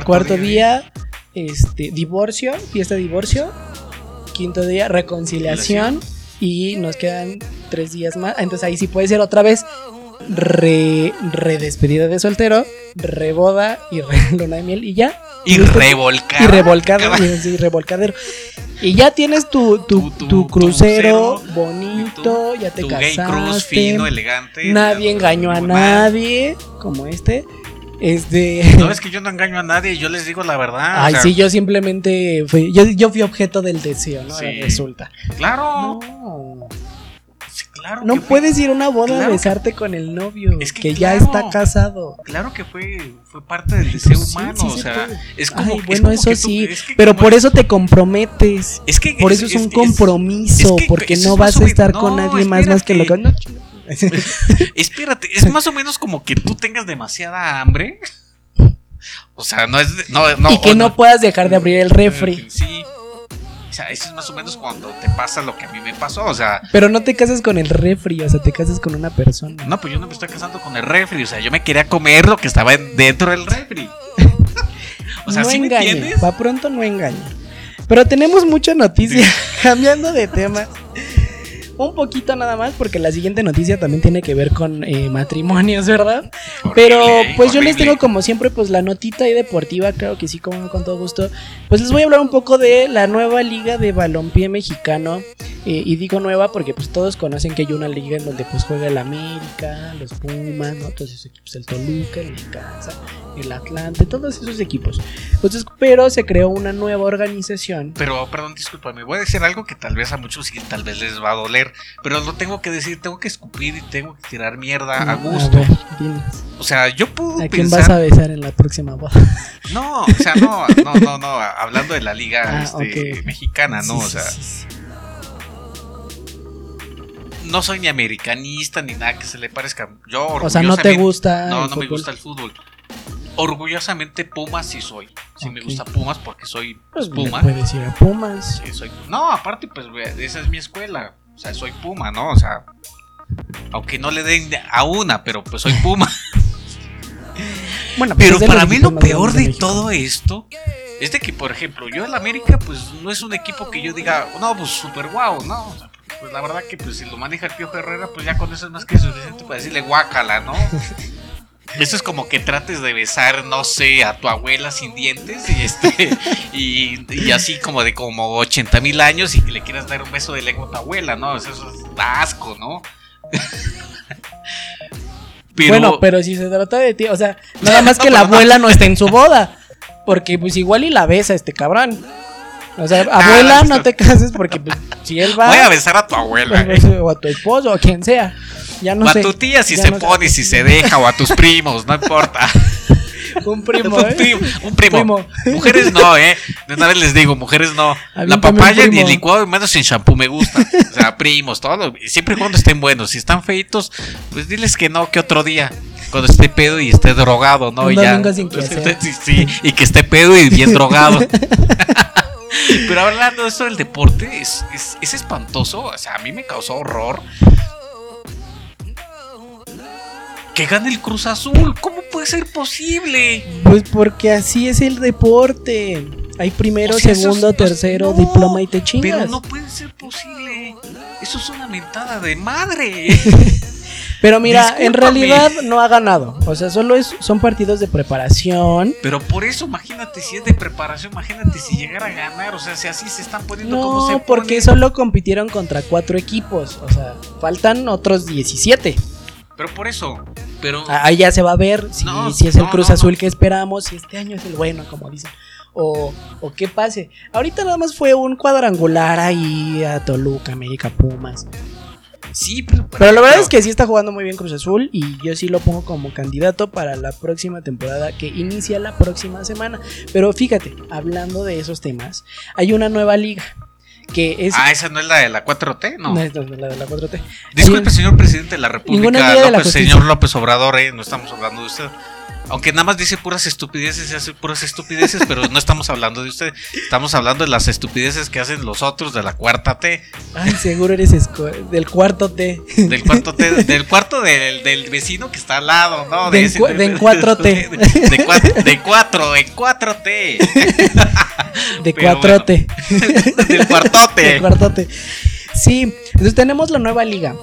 Cuarto día, este, divorcio, fiesta de divorcio. Quinto día, reconciliación. Y nos quedan tres días más. Entonces ahí sí puede ser otra vez re, redespedida de soltero, reboda y re luna de miel y ya. Y revolcar. Y y- revolcadero. Y ya tienes tu, tu, Tu- crucero crucero, bonito, ya te Tu gay casaste. cruise fino, elegante. nadie engañó a nadie, como este. Este. No es que yo no engaño a nadie, yo les digo la verdad. o Ay, sea, sí, yo simplemente fui, yo, yo fui objeto del deseo, ¿no? Sí. Resulta. Claro, No, sí, claro. no que fue- puedes ir a una boda Claro a que- besarte con el novio, Es que que, ya está casado. Claro que fue, fue parte del deseo Pues sí, humano, sí o se sea, es como, Ay, es bueno, como eso tú- sí, es que pero por es- eso te comprometes. es que Por eso es, un compromiso, es que porque no vas a estar no, con nadie más más que lo que... espérate. Es más o menos como que tú tengas demasiada hambre. O sea, no es. No, no, y que no puedas dejar de abrir el refri. Sí. O sea, eso es más o menos cuando te pasa lo que a mí me pasó. O sea, Pero no te cases con el refri, o sea, te casas con una persona. no, pues yo no me estoy casando con el refri. O sea, yo me quería comer lo que estaba en- dentro del refri. O sea, no ¿sí me engañe, entiendes? va pronto no engañe. Pero tenemos mucha noticia, cambiando de tema. Un poquito nada más, porque la siguiente noticia también tiene que ver con eh, matrimonios, ¿verdad? Pero Horrible, pues yo les tengo como siempre pues la notita ahí deportiva, claro que sí, como con todo gusto. Pues les voy a hablar un poco de la nueva liga de balompié mexicano. eh, y digo nueva porque pues todos conocen que hay una liga en donde pues juega el América, los Pumas, ¿no? Todos esos equipos, el Toluca, el Necaxa, el Atlante, todos esos equipos. Entonces, pero se creó una nueva organización. Pero, perdón, discúlpame, voy a decir algo que tal vez a muchos sí, tal vez les va a doler, pero lo tengo que decir, tengo que escupir y tengo que tirar mierda a gusto. ver, dinos, O sea, yo puedo ¿A quién pensar... vas a besar en la próxima boda? No, o sea, no, no, no, no, hablando de la liga Ah, este, mexicana, ¿no? Sí, o sea, sí, sí. no soy ni americanista ni nada que se le parezca. Yo O sea, no te gusta. No, no me gusta el fútbol. Orgullosamente Pumas sí soy. Sí me gusta Pumas porque soy pues, Pues le Puma. puedes ir a Pumas. Sí, soy- No, aparte, pues, esa es mi escuela. O sea, soy Puma, ¿no? O sea, aunque no le den a una, pero pues soy Puma. Bueno, pues Pero para mí lo peor de todo esto es de que, por ejemplo, yo el América, pues no es un equipo que yo diga, no, pues súper guau, ¿no? O sea, pues la verdad que pues si lo maneja el Piojo Herrera, pues ya con eso es más que suficiente para decirle guácala, ¿no? Eso es como que trates de besar, no sé, a tu abuela sin dientes y este y, y así como de como 80 mil años y que le quieras dar un beso de lengua a tu abuela, ¿no? Eso, eso es asco, ¿no? Bueno, pero si se trata de ti, o sea, nada más que la abuela no esté en su boda. Porque pues igual y la besa este cabrón. O sea, abuela, Ah, no te cases porque pues, si él va voy a besar a tu abuela. o a tu esposo o a quien sea. Ya no o a sé. tu tía si se no sé. pone, si se deja, o a tus primos, no importa. Un primo, un ¿eh? primo, un primo. Primo. Mujeres no, eh. De una vez les digo, mujeres no. La papaya ni el licuado, menos en shampoo me gusta. O sea, primos, todo. Siempre y cuando estén buenos. Si están feitos, pues diles que no, que otro día. Cuando esté pedo y esté drogado, ¿no? Y ya. sin que Pues, sí, y que esté pedo y bien drogado. Pero hablando de esto del deporte, es, es, es espantoso. O sea, a mí me causó horror. Que gane el Cruz Azul. ¿Cómo puede ser posible? Pues porque así es el deporte. Hay primero, O sea, eso segundo, es- no- tercero, no, diploma y te chingas. Pero no puede ser posible. Eso es una mentada de madre. Pero mira, en realidad no ha ganado. O sea, solo es, son partidos de preparación. Pero por eso, imagínate si es de preparación, imagínate si llegara a ganar. O sea, si así se están poniendo como se No, porque ponen. solo compitieron contra cuatro equipos. O sea, faltan otros 17. Pero por eso. Pero. Ah, Ahí ya se va a ver si, No, si es el no, Cruz no, Azul que esperamos, si este año es el bueno, como dicen. O, o qué pase. Ahorita nada más fue un cuadrangular ahí a Toluca, América, Pumas. Sí, pero. Pero la verdad es que sí está jugando muy bien Cruz Azul y yo sí lo pongo como candidato para la próxima temporada que inicia la próxima semana. Pero fíjate, hablando de esos temas, hay una nueva liga que es... Ah, esa no es la de la 4T, no. No, es la de la 4T. Disculpe, señor presidente de la República, Liga de la López, señor López Obrador, eh, no estamos hablando de usted. Aunque nada más dice puras estupideces y hace puras estupideces, pero no estamos hablando de usted. Estamos hablando de las estupideces que hacen los otros de la cuarta T, Ay, seguro eres del cuarto T. del cuarto T, del cuarto del, del vecino que está al lado, ¿no? Del ese- del 4T. De, de cuatro, de cuatro, en 4T. De Pero 4T. del cuartote. De cuartote. Sí, entonces tenemos la nueva liga.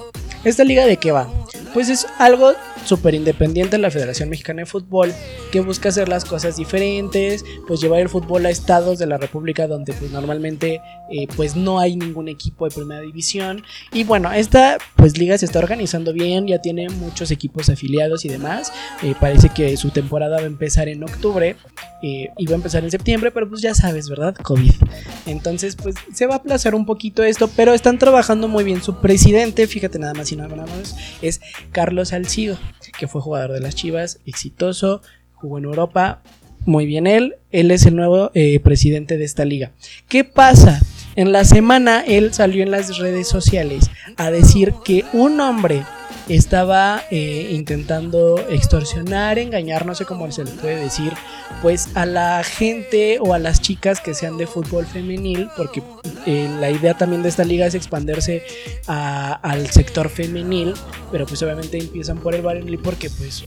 ¿Esta liga de qué va? Pues es algo súper independiente de la Federación Mexicana de Fútbol que busca hacer las cosas diferentes, pues llevar el fútbol a estados de la República donde pues normalmente eh, pues no hay ningún equipo de primera división y bueno, esta pues liga se está organizando bien, ya tiene muchos equipos afiliados y demás, Eh, parece que su temporada va a empezar en octubre eh, y va a empezar en septiembre, pero pues ya sabes, ¿verdad? COVID. Entonces, pues se va a aplazar un poquito esto, pero están trabajando muy bien. Su presidente, fíjate nada más y nada menos, es Carlos Salcido, que fue jugador de las Chivas, exitoso, jugó en Europa, muy bien él. Él es el nuevo eh, presidente de esta liga. ¿Qué pasa? En la semana él salió en las redes sociales a decir que un hombre estaba eh, intentando extorsionar, engañar, no sé cómo se le puede decir, pues a la gente o a las chicas que sean de fútbol femenil, porque eh, la idea también de esta liga es expandirse a- al sector femenil, pero pues obviamente empiezan por el varonil porque pues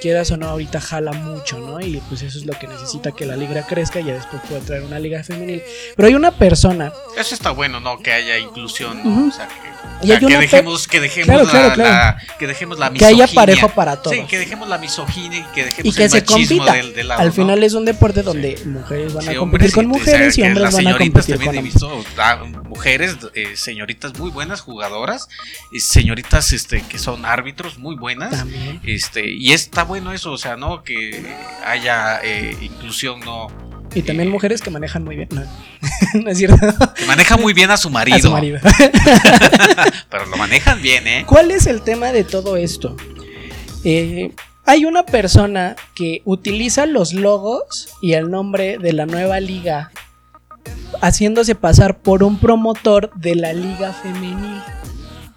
quieras o no ahorita jala mucho, ¿no? Y pues eso es lo que necesita que la liga crezca y ya después puede traer una liga femenil. Pero hay una persona Eso está bueno, ¿no? Que haya inclusión, ¿no? O sea, que, o sea, que dejemos, que dejemos Claro, la, claro, claro. la- que dejemos la que haya misoginia. parejo para todos. Sí, que dejemos la misoginia y que dejemos y que el se compita. del, del lado, Al ¿no? final es un deporte donde mujeres van Sí, a competir con mujeres y hombres van a competir con he hombres. visto ah, mujeres, eh, señoritas muy buenas jugadoras, y señoritas este, que son árbitros muy buenas. También. Este, y está bueno eso, o sea, ¿no? Que haya eh, inclusión, ¿no? Y también Eh, mujeres que manejan muy bien. No, no es cierto. Que maneja muy bien a su marido. A su marido. Pero lo manejan bien, ¿eh? ¿Cuál es el tema de todo esto? Eh, hay una persona que utiliza los logos y el nombre de la nueva liga haciéndose pasar por un promotor de la liga femenil.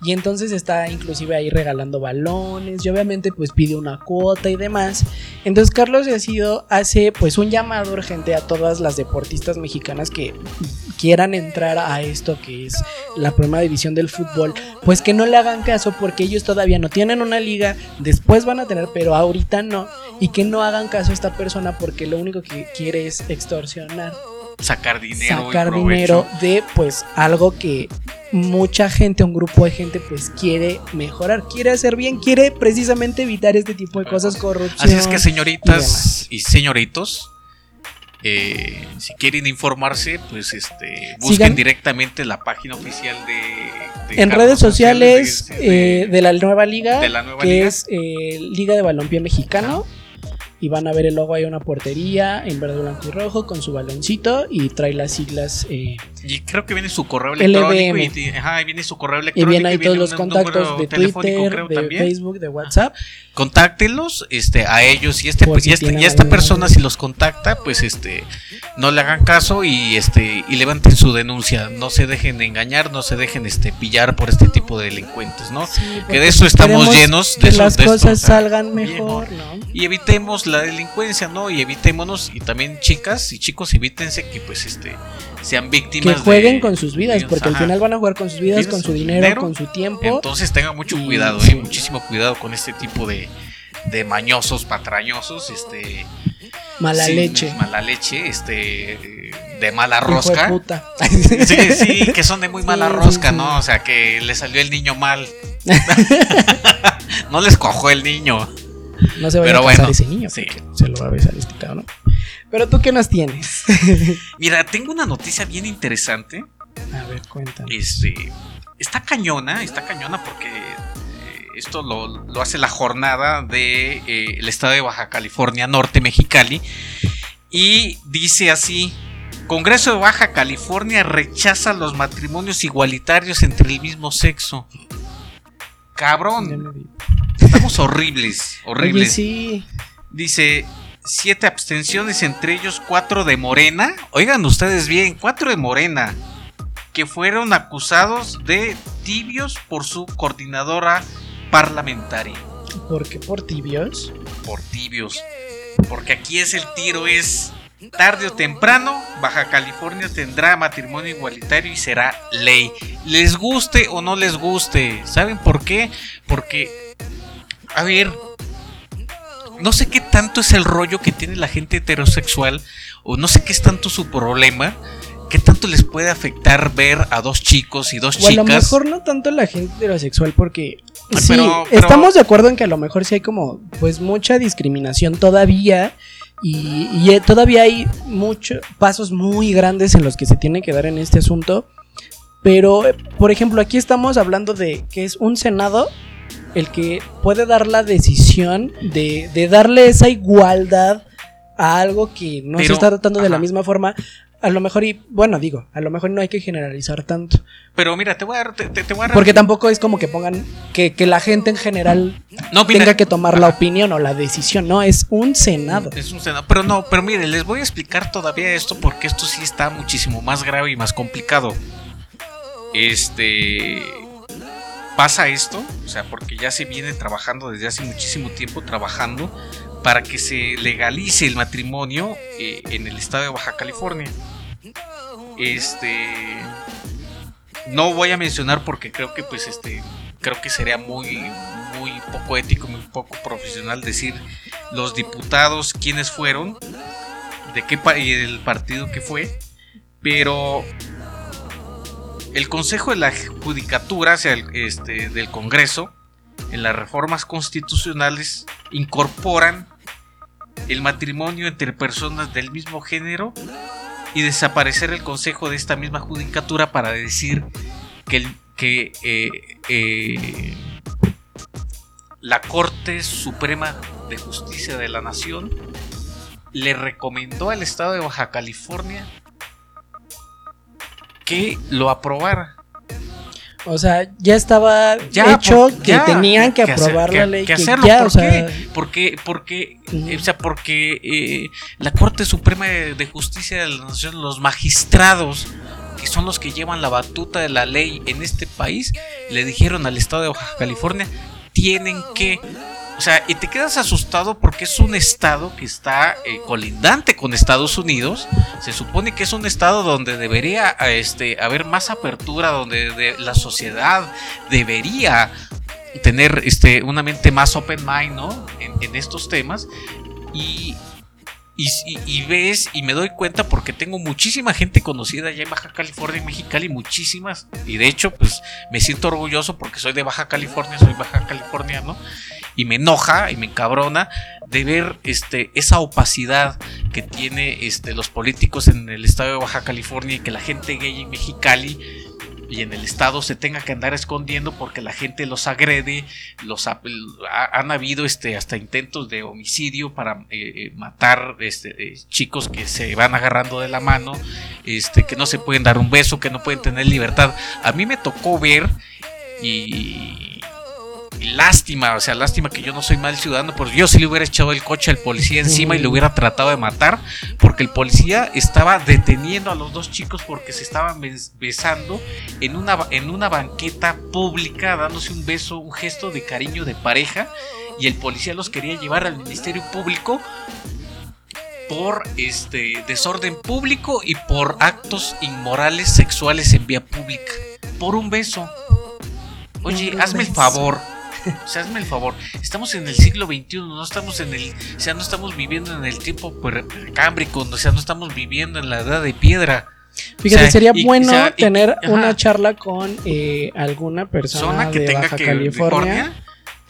Y entonces está inclusive ahí regalando balones y obviamente pues pide una cuota y demás. Entonces Carlos Decido hace pues un llamado urgente a todas las deportistas mexicanas que quieran entrar a esto que es la primera división del fútbol, pues que no le hagan caso porque ellos todavía no tienen una liga, después van a tener, pero ahorita no, y que no hagan caso a esta persona porque lo único que quiere es extorsionar, Sacar dinero. sacar dinero de pues algo que mucha gente, un grupo de gente, pues quiere mejorar, quiere hacer bien, quiere precisamente evitar este tipo de cosas, corrupción. Así es que señoritas y, señoritos, eh, si quieren informarse, pues este busquen Sigan- directamente la página oficial de, de En Carlos redes sociales de- de- eh, de la nueva liga, de la nueva que liga. es eh, Liga de Balompié Mexicano. Y van a ver el logo ahí una portería en verde, blanco y rojo con su baloncito y trae las siglas eh, y creo que viene su correo LBM. electrónico y, ajá, y viene su correo y electrónico viene ahí todos viene los un contactos de Twitter, creo, de también. Facebook, de WhatsApp. contáctenlos este a ellos y este si y, este- y esta persona si los contacta pues este no le hagan caso y este y levanten su denuncia no se dejen engañar no se dejen este pillar por este tipo de delincuentes no Sí, que de eso estamos llenos de que eso- las de cosas salgan mejor, ¿no? y evitemos la delincuencia no y evitémonos y también chicas y chicos evítense que pues este sean Que víctimas jueguen de- con sus vidas, porque al final van a jugar con sus vidas, con su dinero, dinero. con su tiempo. Entonces tengan mucho cuidado, sí. eh, muchísimo cuidado con este tipo de, de mañosos, patrañosos, este Mala sí, leche. mala leche, este eh, de mala Hijo de rosca. puta. Sí, sí, que son de muy mala sí, rosca, sí. ¿no? O sea, que le salió el niño mal. no les cojó el niño. No se vaya Pero a bueno, ese niño, sí. se lo va a besar este cabrón. Pero tú qué nos tienes? Mira, tengo una noticia bien interesante. A ver, cuéntame. Este, está cañona, está cañona porque eh, esto lo, lo hace la jornada de eh, el estado de Baja California Norte, Mexicali. Y dice así: Congreso de Baja California rechaza los matrimonios igualitarios entre el mismo sexo. Cabrón, estamos horribles, Oye, horribles. sí. Dice siete abstenciones, entre ellos cuatro de Morena. Oigan ustedes bien, cuatro de Morena. Que fueron acusados de tibios por su coordinadora parlamentaria. ¿Por qué por tibios? Por tibios. Porque aquí es el tiro, es tarde o temprano, Baja California tendrá matrimonio igualitario y será ley. Les guste o no les guste. ¿Saben por qué? Porque, a ver, no sé qué tanto es el rollo que tiene la gente heterosexual, o no sé qué es tanto su problema, qué tanto les puede afectar ver a dos chicos y dos O a lo chicas. mejor no tanto la gente heterosexual, porque sí, pero- pero- estamos de acuerdo en que a lo mejor sí hay como, pues, mucha discriminación todavía. Y, y, eh, todavía hay muchos pasos muy grandes en los que se tiene que dar en este asunto. Pero, eh, por ejemplo, aquí estamos hablando de que es un Senado el que puede dar la decisión de, de darle esa igualdad a algo que no se está tratando de la misma forma. A lo mejor, y bueno, digo, a lo mejor no hay que generalizar tanto. Pero mira, te voy a dar. Te, te- voy a dar- Porque tampoco es como que pongan que, que la gente en general no, mira, tenga que tomar la opinión o la decisión, no, es un senado. Es un senado. Pero no, pero mire, les voy a explicar todavía esto porque esto sí está muchísimo más grave y más complicado. Este. Pasa esto, o sea, porque ya se viene trabajando desde hace muchísimo tiempo, trabajando para que se legalice el matrimonio eh, en el estado de Baja California. Este. No voy a mencionar porque creo que, pues, este. Creo que sería muy, muy poco ético, muy poco profesional decir los diputados quiénes fueron, de qué pa- el partido que fue, pero el Consejo de la Judicatura, sea, el- este, del Congreso, en las reformas constitucionales incorporan el matrimonio entre personas del mismo género y desaparecer el Consejo de esta misma Judicatura para decir que, eh, eh, la Corte Suprema de Justicia de la Nación le recomendó al Estado de Baja California que lo aprobara. O sea, ya estaba Ya, hecho por- que ya, tenían que aprobar la ley. que que hacerlo. ya, ¿Por o sea? Porque, porque, eh, o sea, porque eh, la Corte Suprema de, de Justicia de la Nación, los magistrados, que son los que llevan la batuta de la ley en este país, le dijeron al Estado de Baja California, tienen que... O sea, y te quedas asustado porque es un estado que está eh, colindante con Estados Unidos. Se supone que es un estado donde debería este, haber más apertura, donde de- la sociedad debería tener este, una mente más open mind, ¿no? En, estos temas. Y Y, ves y me doy cuenta porque tengo muchísima gente conocida allá en Baja California y Mexicali, muchísimas. Y de hecho, pues me siento orgulloso porque soy de Baja California, soy baja californiano. Y me enoja y me encabrona de ver este, esa opacidad que tiene este, los políticos en el estado de Baja California y que la gente gay en Mexicali y en el estado se tenga que andar escondiendo porque la gente los agrede, los ha- ha- han habido este hasta intentos de homicidio para eh, eh, matar este, eh, chicos que se van agarrando de la mano, este que no se pueden dar un beso, que no pueden tener libertad. A mí me tocó ver y, y lástima, o sea, lástima que yo no soy mal ciudadano, porque yo sí le hubiera echado el coche al policía encima y le hubiera tratado de matar, porque el policía estaba deteniendo a los dos chicos porque se estaban bes- besando en una, en una banqueta pública, dándose un beso, un gesto de cariño de pareja, y el policía los quería llevar al Ministerio Público por este desorden público y por actos inmorales sexuales en vía pública, por un beso. Oye, hazme el favor. O sea, hazme el favor. Estamos en el siglo XXI, no estamos en el, o sea, no estamos viviendo en el tiempo precámbrico, o sea, no estamos viviendo en la edad de piedra. Fíjate, O sea, sería y- bueno o sea, y- tener una charla con eh, alguna persona que de tenga Baja que California California,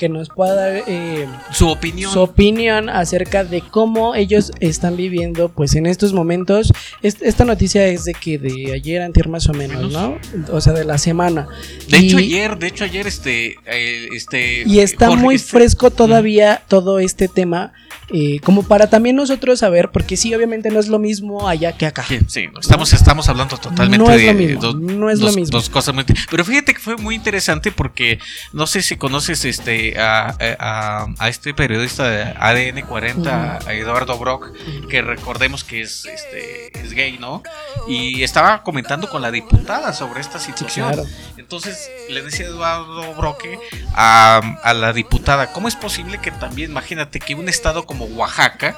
que nos pueda dar eh, su opinión. su opinión acerca de cómo ellos están viviendo pues en estos momentos. Es- esta noticia es de que de ayer, antier más o menos, ¿no? O sea, de la semana. de hecho ayer, de hecho ayer este eh, este Y está Jorge, muy este- fresco todavía todo este tema, eh, como para también nosotros saber, porque sí, obviamente no es lo mismo allá que acá. Sí, sí, no, estamos, estamos hablando totalmente No es de lo mismo, dos, no es lo mismo. dos cosas muy Pero fíjate que fue muy interesante porque no sé si conoces este a, a- a este periodista de ADN 40, a Eduardo Brock, que recordemos que es este es gay, ¿no? Y estaba comentando con la diputada sobre esta Sí, situación. claro. Entonces le decía Eduardo Broque a, a la diputada, ¿cómo es posible que también, imagínate, que un estado como Oaxaca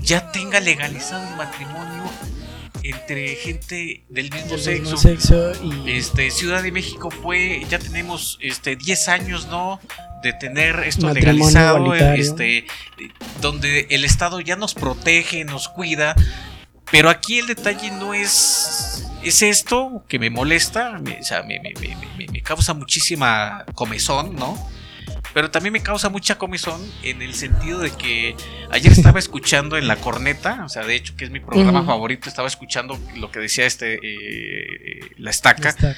ya tenga legalizado el matrimonio entre gente del mismo Del sexo? mismo sexo y Este, Ciudad de México fue, ya tenemos este 10 años, ¿no? De tener esto Matrimonio legalizado, este, donde el Estado ya nos protege, nos cuida, pero aquí el detalle no es, es esto que me molesta, me, o sea, me, me- me- me- me causa muchísima comezón, ¿no? Pero también me causa mucha comezón en el sentido de que ayer estaba escuchando en La Corneta, o sea, de hecho que es mi programa Ujú. favorito, estaba escuchando lo que decía este, eh, La Estaca, está.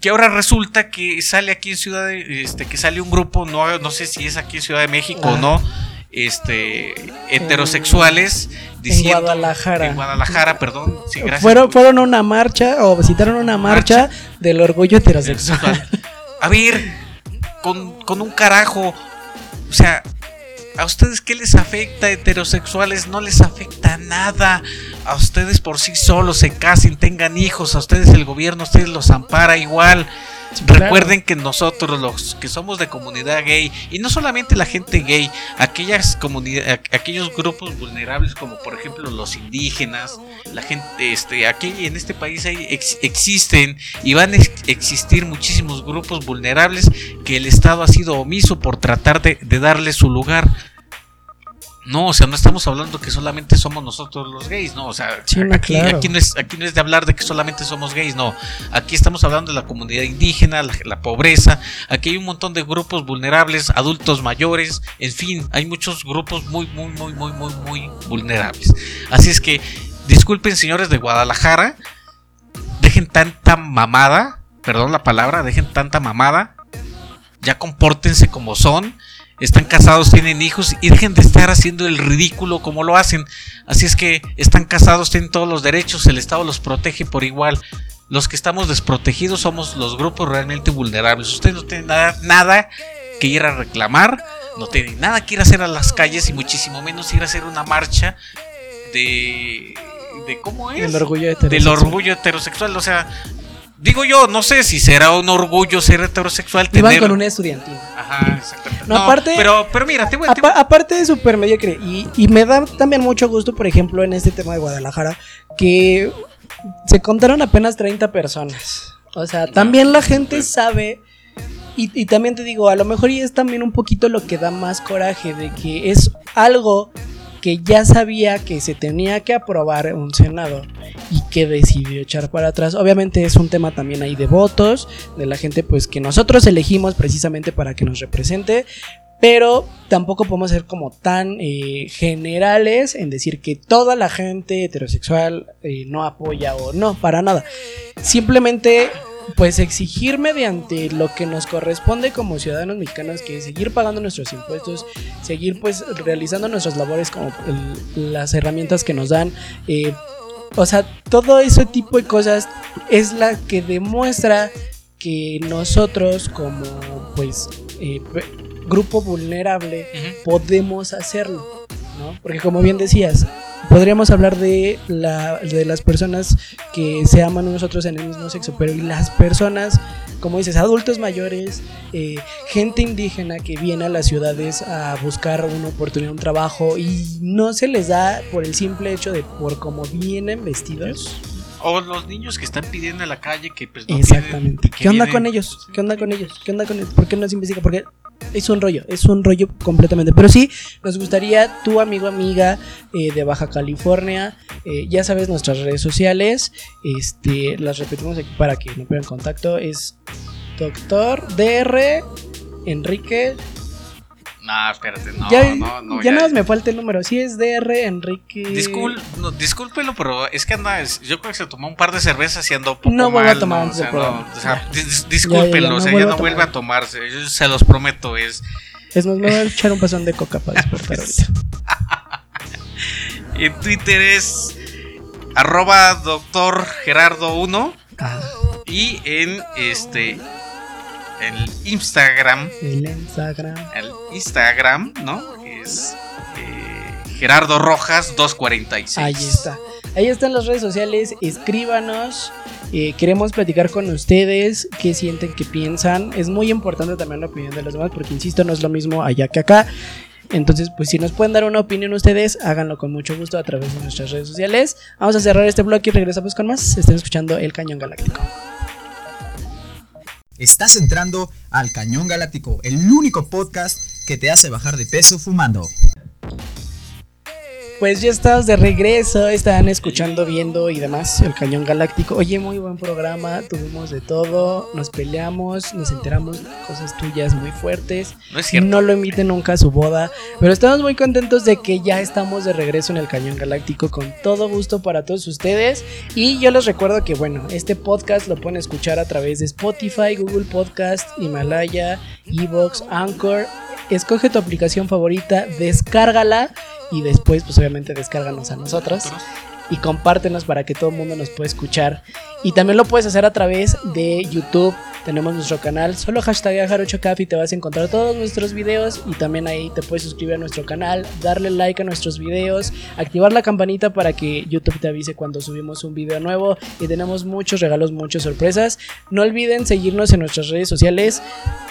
que ahora resulta que sale aquí en Ciudad de, este que sale un grupo no no sé si es aquí en Ciudad de México o Ah. no este heterosexuales diciendo Guadalajara. en Guadalajara perdón sí, gracias fueron, fueron a una marcha o visitaron una marcha, del orgullo heterosexual. a ver con, con un carajo o sea ¿A ustedes qué les afecta, heterosexuales? No les afecta nada. A ustedes por sí solos se casen, tengan hijos. A ustedes el gobierno, a ustedes los ampara igual. Recuerden que nosotros, los que somos de comunidad gay, y no solamente la gente gay, aquellas comunidades, aquellos grupos vulnerables, como por ejemplo los indígenas, la gente, este, aquí en este país hay, ex- existen y van a ex- existir muchísimos grupos vulnerables que el Estado ha sido omiso por tratar de darle su lugar. No, o sea, no estamos hablando que solamente somos nosotros los gays, no, o sea, Sí, no, aquí, claro. aquí no es, aquí no es de hablar de que solamente somos gays, no, aquí estamos hablando de la comunidad indígena, la, la pobreza, aquí hay un montón de grupos vulnerables, adultos mayores, en fin, hay muchos grupos muy, muy, muy, muy, muy, muy vulnerables. Así es que, disculpen señores de Guadalajara, dejen tanta mamada, perdón la palabra, dejen tanta mamada, ya compórtense como son, están casados, tienen hijos y dejen de estar haciendo el ridículo como lo hacen. Así es que están casados, tienen todos los derechos, el Estado los protege por igual. Los que estamos desprotegidos somos los grupos realmente vulnerables. Ustedes no tienen nada, nada que ir a reclamar, no tienen nada que ir a hacer a las calles y muchísimo menos ir a hacer una marcha de... de ¿Cómo es? El orgullo del heterosexual. orgullo heterosexual. O sea, digo yo, no sé si será un orgullo ser heterosexual. Iban tener- con una estudiantina. Ajá, exactamente. No, aparte- Pero, pero mira, te voy a. te voy aparte de súper mediocre, y, y me da también mucho gusto, por ejemplo, en este tema de Guadalajara, que se contaron apenas 30 personas. O sea, también la gente sabe, y, y también te digo, a lo mejor y es también un poquito lo que da más coraje, de que es algo que ya sabía que se tenía que aprobar un Senado y que decidió echar para atrás. Obviamente es un tema también ahí de votos, de la gente pues que nosotros elegimos precisamente para que nos represente. Pero tampoco podemos ser como tan eh, generales en decir que toda la gente heterosexual eh, no apoya o no, para nada. Simplemente pues exigir mediante lo que nos corresponde como ciudadanos mexicanos, que es seguir pagando nuestros impuestos, seguir pues realizando nuestras labores como el- las herramientas que nos dan. eh, o sea, todo ese tipo de cosas es la que demuestra que nosotros como pues eh, grupo vulnerable podemos hacerlo, ¿no? Porque como bien decías, podríamos hablar de, la, de las personas que se aman unos otros en el mismo sexo, pero las personas, como dices, adultos mayores, eh, gente indígena que viene a las ciudades a buscar una oportunidad, un trabajo y no se les da por el simple hecho de por cómo vienen vestidos. O los niños que están pidiendo en la calle que pues no Exactamente. que ¿Qué onda vienen- con ellos? ¿Qué onda con ellos? ¿Qué onda con ellos? ¿Por qué no se investiga? Porque es un rollo, es un rollo completamente. Pero sí, nos gustaría, tu amigo, amiga eh, de Baja California, eh, ya sabes nuestras redes sociales, este, las repetimos aquí para que nos pongan contacto. Es Doctor DR Enrique. No, espérate, no, ya no, no. ya nada más me falta el número. Sí, es DR Enrique. Discul- no, discúlpelo, pero es que anda, yo creo que se tomó un par de cervezas y andó un poco No vuelva a tomar ¿no? O sea, no, o sea, Ya. dis- discúlpenlo, Ya, ya, ya, o no sea, ya a no vuelve a tomarse, yo se los prometo, es... Es más, me voy a echar un pasón de coca para despertar ahorita. En Twitter es arroba doctor Gerardo 1 Ah, y en este, el Instagram, el Instagram. el Instagram, ¿no? Es eh, Gerardo Rojas 246. Ahí está. Ahí están las redes sociales. Escríbanos. eh, queremos platicar con ustedes. ¿Qué sienten? ¿Qué piensan? Es muy importante también la opinión de los demás. Porque insisto, no es lo mismo allá que acá. Entonces, pues si nos pueden dar una opinión ustedes, háganlo con mucho gusto a través de nuestras redes sociales. Vamos a cerrar este bloque y regresamos con más. Están escuchando El Cañón Galáctico. Estás entrando al Cañón Galáctico, el único podcast que te hace bajar de peso fumando. Pues ya estamos de regreso, están escuchando, viendo y demás el Cañón Galáctico. Oye, muy buen programa, tuvimos de todo, nos peleamos, nos enteramos de cosas tuyas muy fuertes. No es cierto. No lo inviten nunca a su boda, pero estamos muy contentos de que ya estamos de regreso en el Cañón Galáctico con todo gusto para todos ustedes. Y yo les recuerdo que, bueno, este podcast lo pueden escuchar a través de Spotify, Google Podcast, Himalaya, Evox, Anchor. Escoge tu aplicación favorita, descárgala y después, pues obviamente, descárganos a nosotros y compártenos para que todo el mundo nos pueda escuchar. Y también lo puedes hacer a través de YouTube. Tenemos nuestro canal, solo hashtag Jarochocaf y te vas a encontrar todos nuestros videos y también ahí te puedes suscribir a nuestro canal, darle like a nuestros videos, activar la campanita para que YouTube te avise cuando subimos un video nuevo y tenemos muchos regalos, muchas sorpresas. No olviden seguirnos en nuestras redes sociales.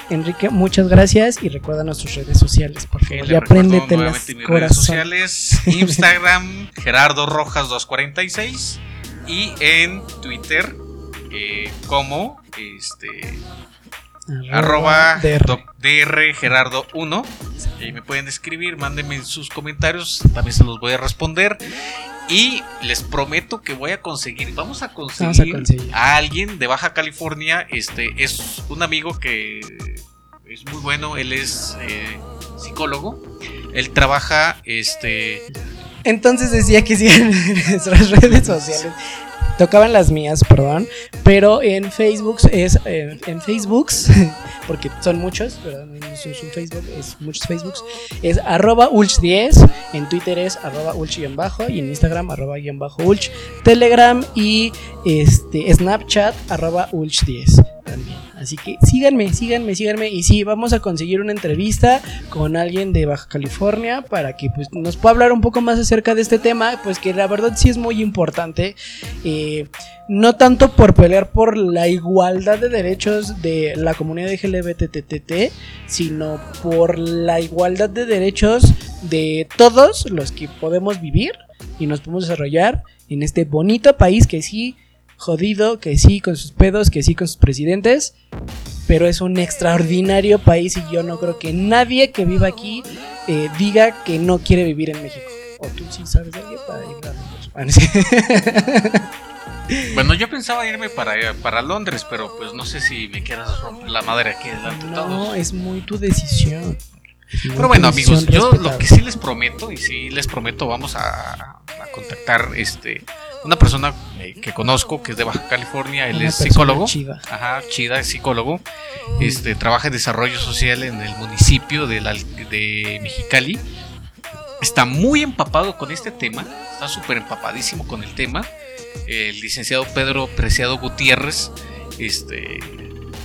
Enrique, muchas gracias y recuerda nuestras redes sociales, por favor. Y nuevamente mis redes sociales, Instagram, Gerardo Rojas 246 y en Twitter eh, como este arroba DR. doc- dr gerardo 1 y me pueden escribir, mándenme sus comentarios, también se los voy a responder y les prometo que voy a conseguir, vamos a conseguir, Vamos a conseguir. a alguien de Baja California, este es un amigo que es muy bueno, él es eh, psicólogo, él trabaja este Entonces decía que sigan en nuestras redes sociales. Tocaban las mías, perdón. Pero en Facebook es. eh, en Facebook, porque son muchos, ¿verdad? Es un Facebook, es muchos Facebooks. Es arroba ulch10. En Twitter es arroba ulch-bajo. Y en Instagram arroba guion bajo ulch. Telegram y este Snapchat arroba ulch10 Así que síganme, síganme, síganme. Y sí, vamos a conseguir una entrevista con alguien de Baja California para que pues, nos pueda hablar un poco más acerca de este tema, pues que la verdad sí es muy importante. Eh, no tanto por pelear por la igualdad de derechos de la comunidad LGBTTT, sino por la igualdad de derechos de todos los que podemos vivir y nos podemos desarrollar en este bonito país que sí jodido, que sí con sus pedos, que sí con sus presidentes, pero es un extraordinario país y yo no creo que nadie que viva aquí eh, diga que no quiere vivir en México. O tú sí sabes de alguien para ir a. Bueno, yo pensaba irme para, para Londres, pero pues no sé si me quieras romper la madre aquí delante de No, todos. es muy tu decisión. Muy Pero bueno, amigos, yo lo que sí les prometo, y sí les prometo, vamos a, a contactar este una persona eh, que conozco, que es de Baja California, él Una es psicólogo. chida. Ajá, chida, es psicólogo. Este, trabaja en desarrollo social en el municipio de, la- de Mexicali. Está muy empapado con este tema, está súper empapadísimo con el tema. El licenciado Pedro Preciado Gutiérrez, este,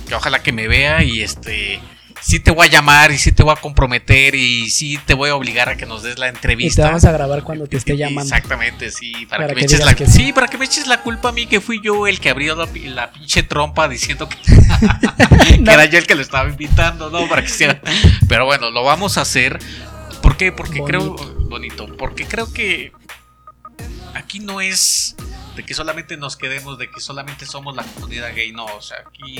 que ojalá que me vea y este, sí te voy a llamar y sí te voy a comprometer y sí te voy a obligar a que nos des la Y te entrevista. vamos a grabar cuando te esté llamando. Exactamente, sí, para, Para que, que me eches la sí. sí, para que me eches la culpa a mí que fui yo el que abrió la pinche trompa diciendo que, que era yo el que lo estaba invitando, no, para que sea. Pero bueno, lo vamos a hacer. ¿Por qué? Porque creo bonito, porque creo que aquí no es de que solamente nos quedemos, de que solamente somos la comunidad gay, no, o sea, aquí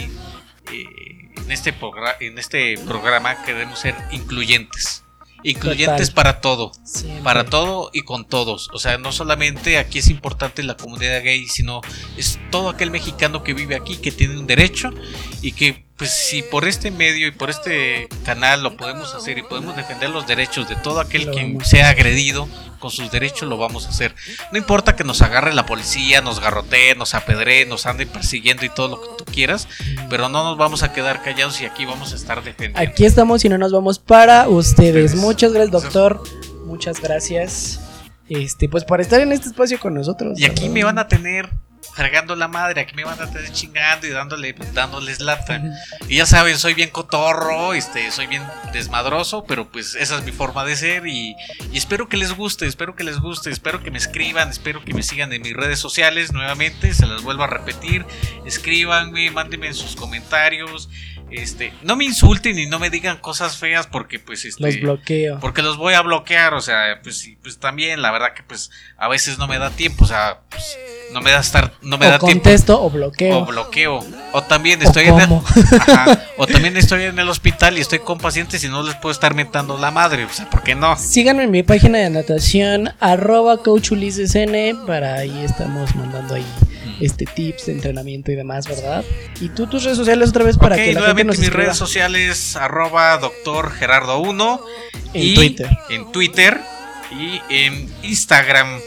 eh, en este programa, en este programa queremos ser incluyentes, incluyentes Total. para todo Siempre. para todo y con todos. O sea, no solamente aquí es importante la comunidad gay, sino es todo aquel mexicano que vive aquí, que tiene un derecho y que, pues, si por este medio y por este canal lo podemos hacer y podemos defender los derechos de todo aquel a sea agredido con sus derechos, lo vamos a hacer. No importa que nos agarre la policía, nos garrotee, nos apedree, nos ande persiguiendo y todo lo que tú quieras, pero no nos vamos a quedar callados y aquí vamos a estar defendiendo. Aquí estamos y no nos vamos para ustedes. Ustedes. Muchas gracias, doctor. Muchas gracias. Este, pues por estar en este espacio con nosotros. Y aquí me van a tener fregando la madre, aquí me van a tener chingando y dándole, dándoles lata. Y ya saben, soy bien cotorro, este, soy bien desmadroso, pero pues esa es mi forma de ser y, y espero que les guste, espero que les guste, espero que me escriban, espero que me sigan en mis redes sociales nuevamente, se las vuelvo a repetir, escríbanme, mándenme sus comentarios, este, no me insulten y no me digan cosas feas porque pues este Los bloqueo. porque los voy a bloquear, o sea, pues pues también la verdad que pues a veces no me da tiempo, o sea, pues, no me da estar no me o da tiempo contesto o bloqueo. o bloqueo. O también O estoy en el. Ajá. o también estoy en el hospital y estoy con pacientes y no les puedo estar mentando la madre, o sea, ¿por qué no? Síganme en mi página de natación, arroba coach Ulises N, para ahí estamos mandando ahí este tips de entrenamiento y demás, ¿verdad? Y tú tus redes sociales otra vez para que la gente nuevamente nos mis escriba redes sociales arroba doctor Gerardo 1 en y Twitter. en Twitter y en Instagram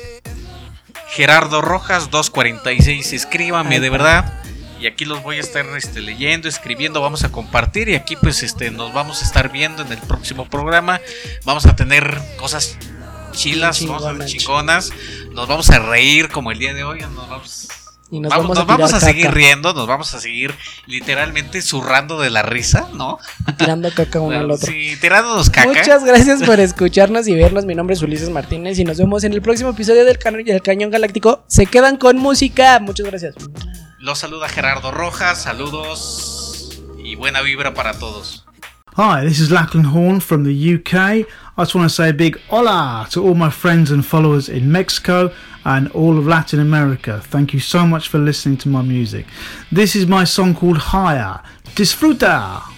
Gerardo Rojas 246 escríbame de verdad y aquí los voy a estar este, leyendo, escribiendo, vamos a compartir y aquí pues este nos vamos a estar viendo en el próximo programa. Vamos a tener cosas chilas, chingonas. chingonas, nos vamos a reír como el día de hoy, nos vamos Y nos vamos, vamos, nos a tirar vamos a caca, seguir riendo, nos vamos a seguir literalmente zurrando de la risa, ¿no? tirando caca uno al otro. Sí, tirándonos caca. Muchas gracias por escucharnos y vernos. Mi nombre es Ulises Martínez y nos vemos en el próximo episodio del, Can- del Cañón Galáctico. Se quedan con música. Muchas gracias. Los saluda Gerardo Rojas, saludos y buena vibra para todos. Hi, this is Lachlan Horn from the UK. I just want to say a big hola to all my friends and followers in Mexico and all of Latin America. Thank you so much for listening to my music. This is my song called Higher. Disfruta!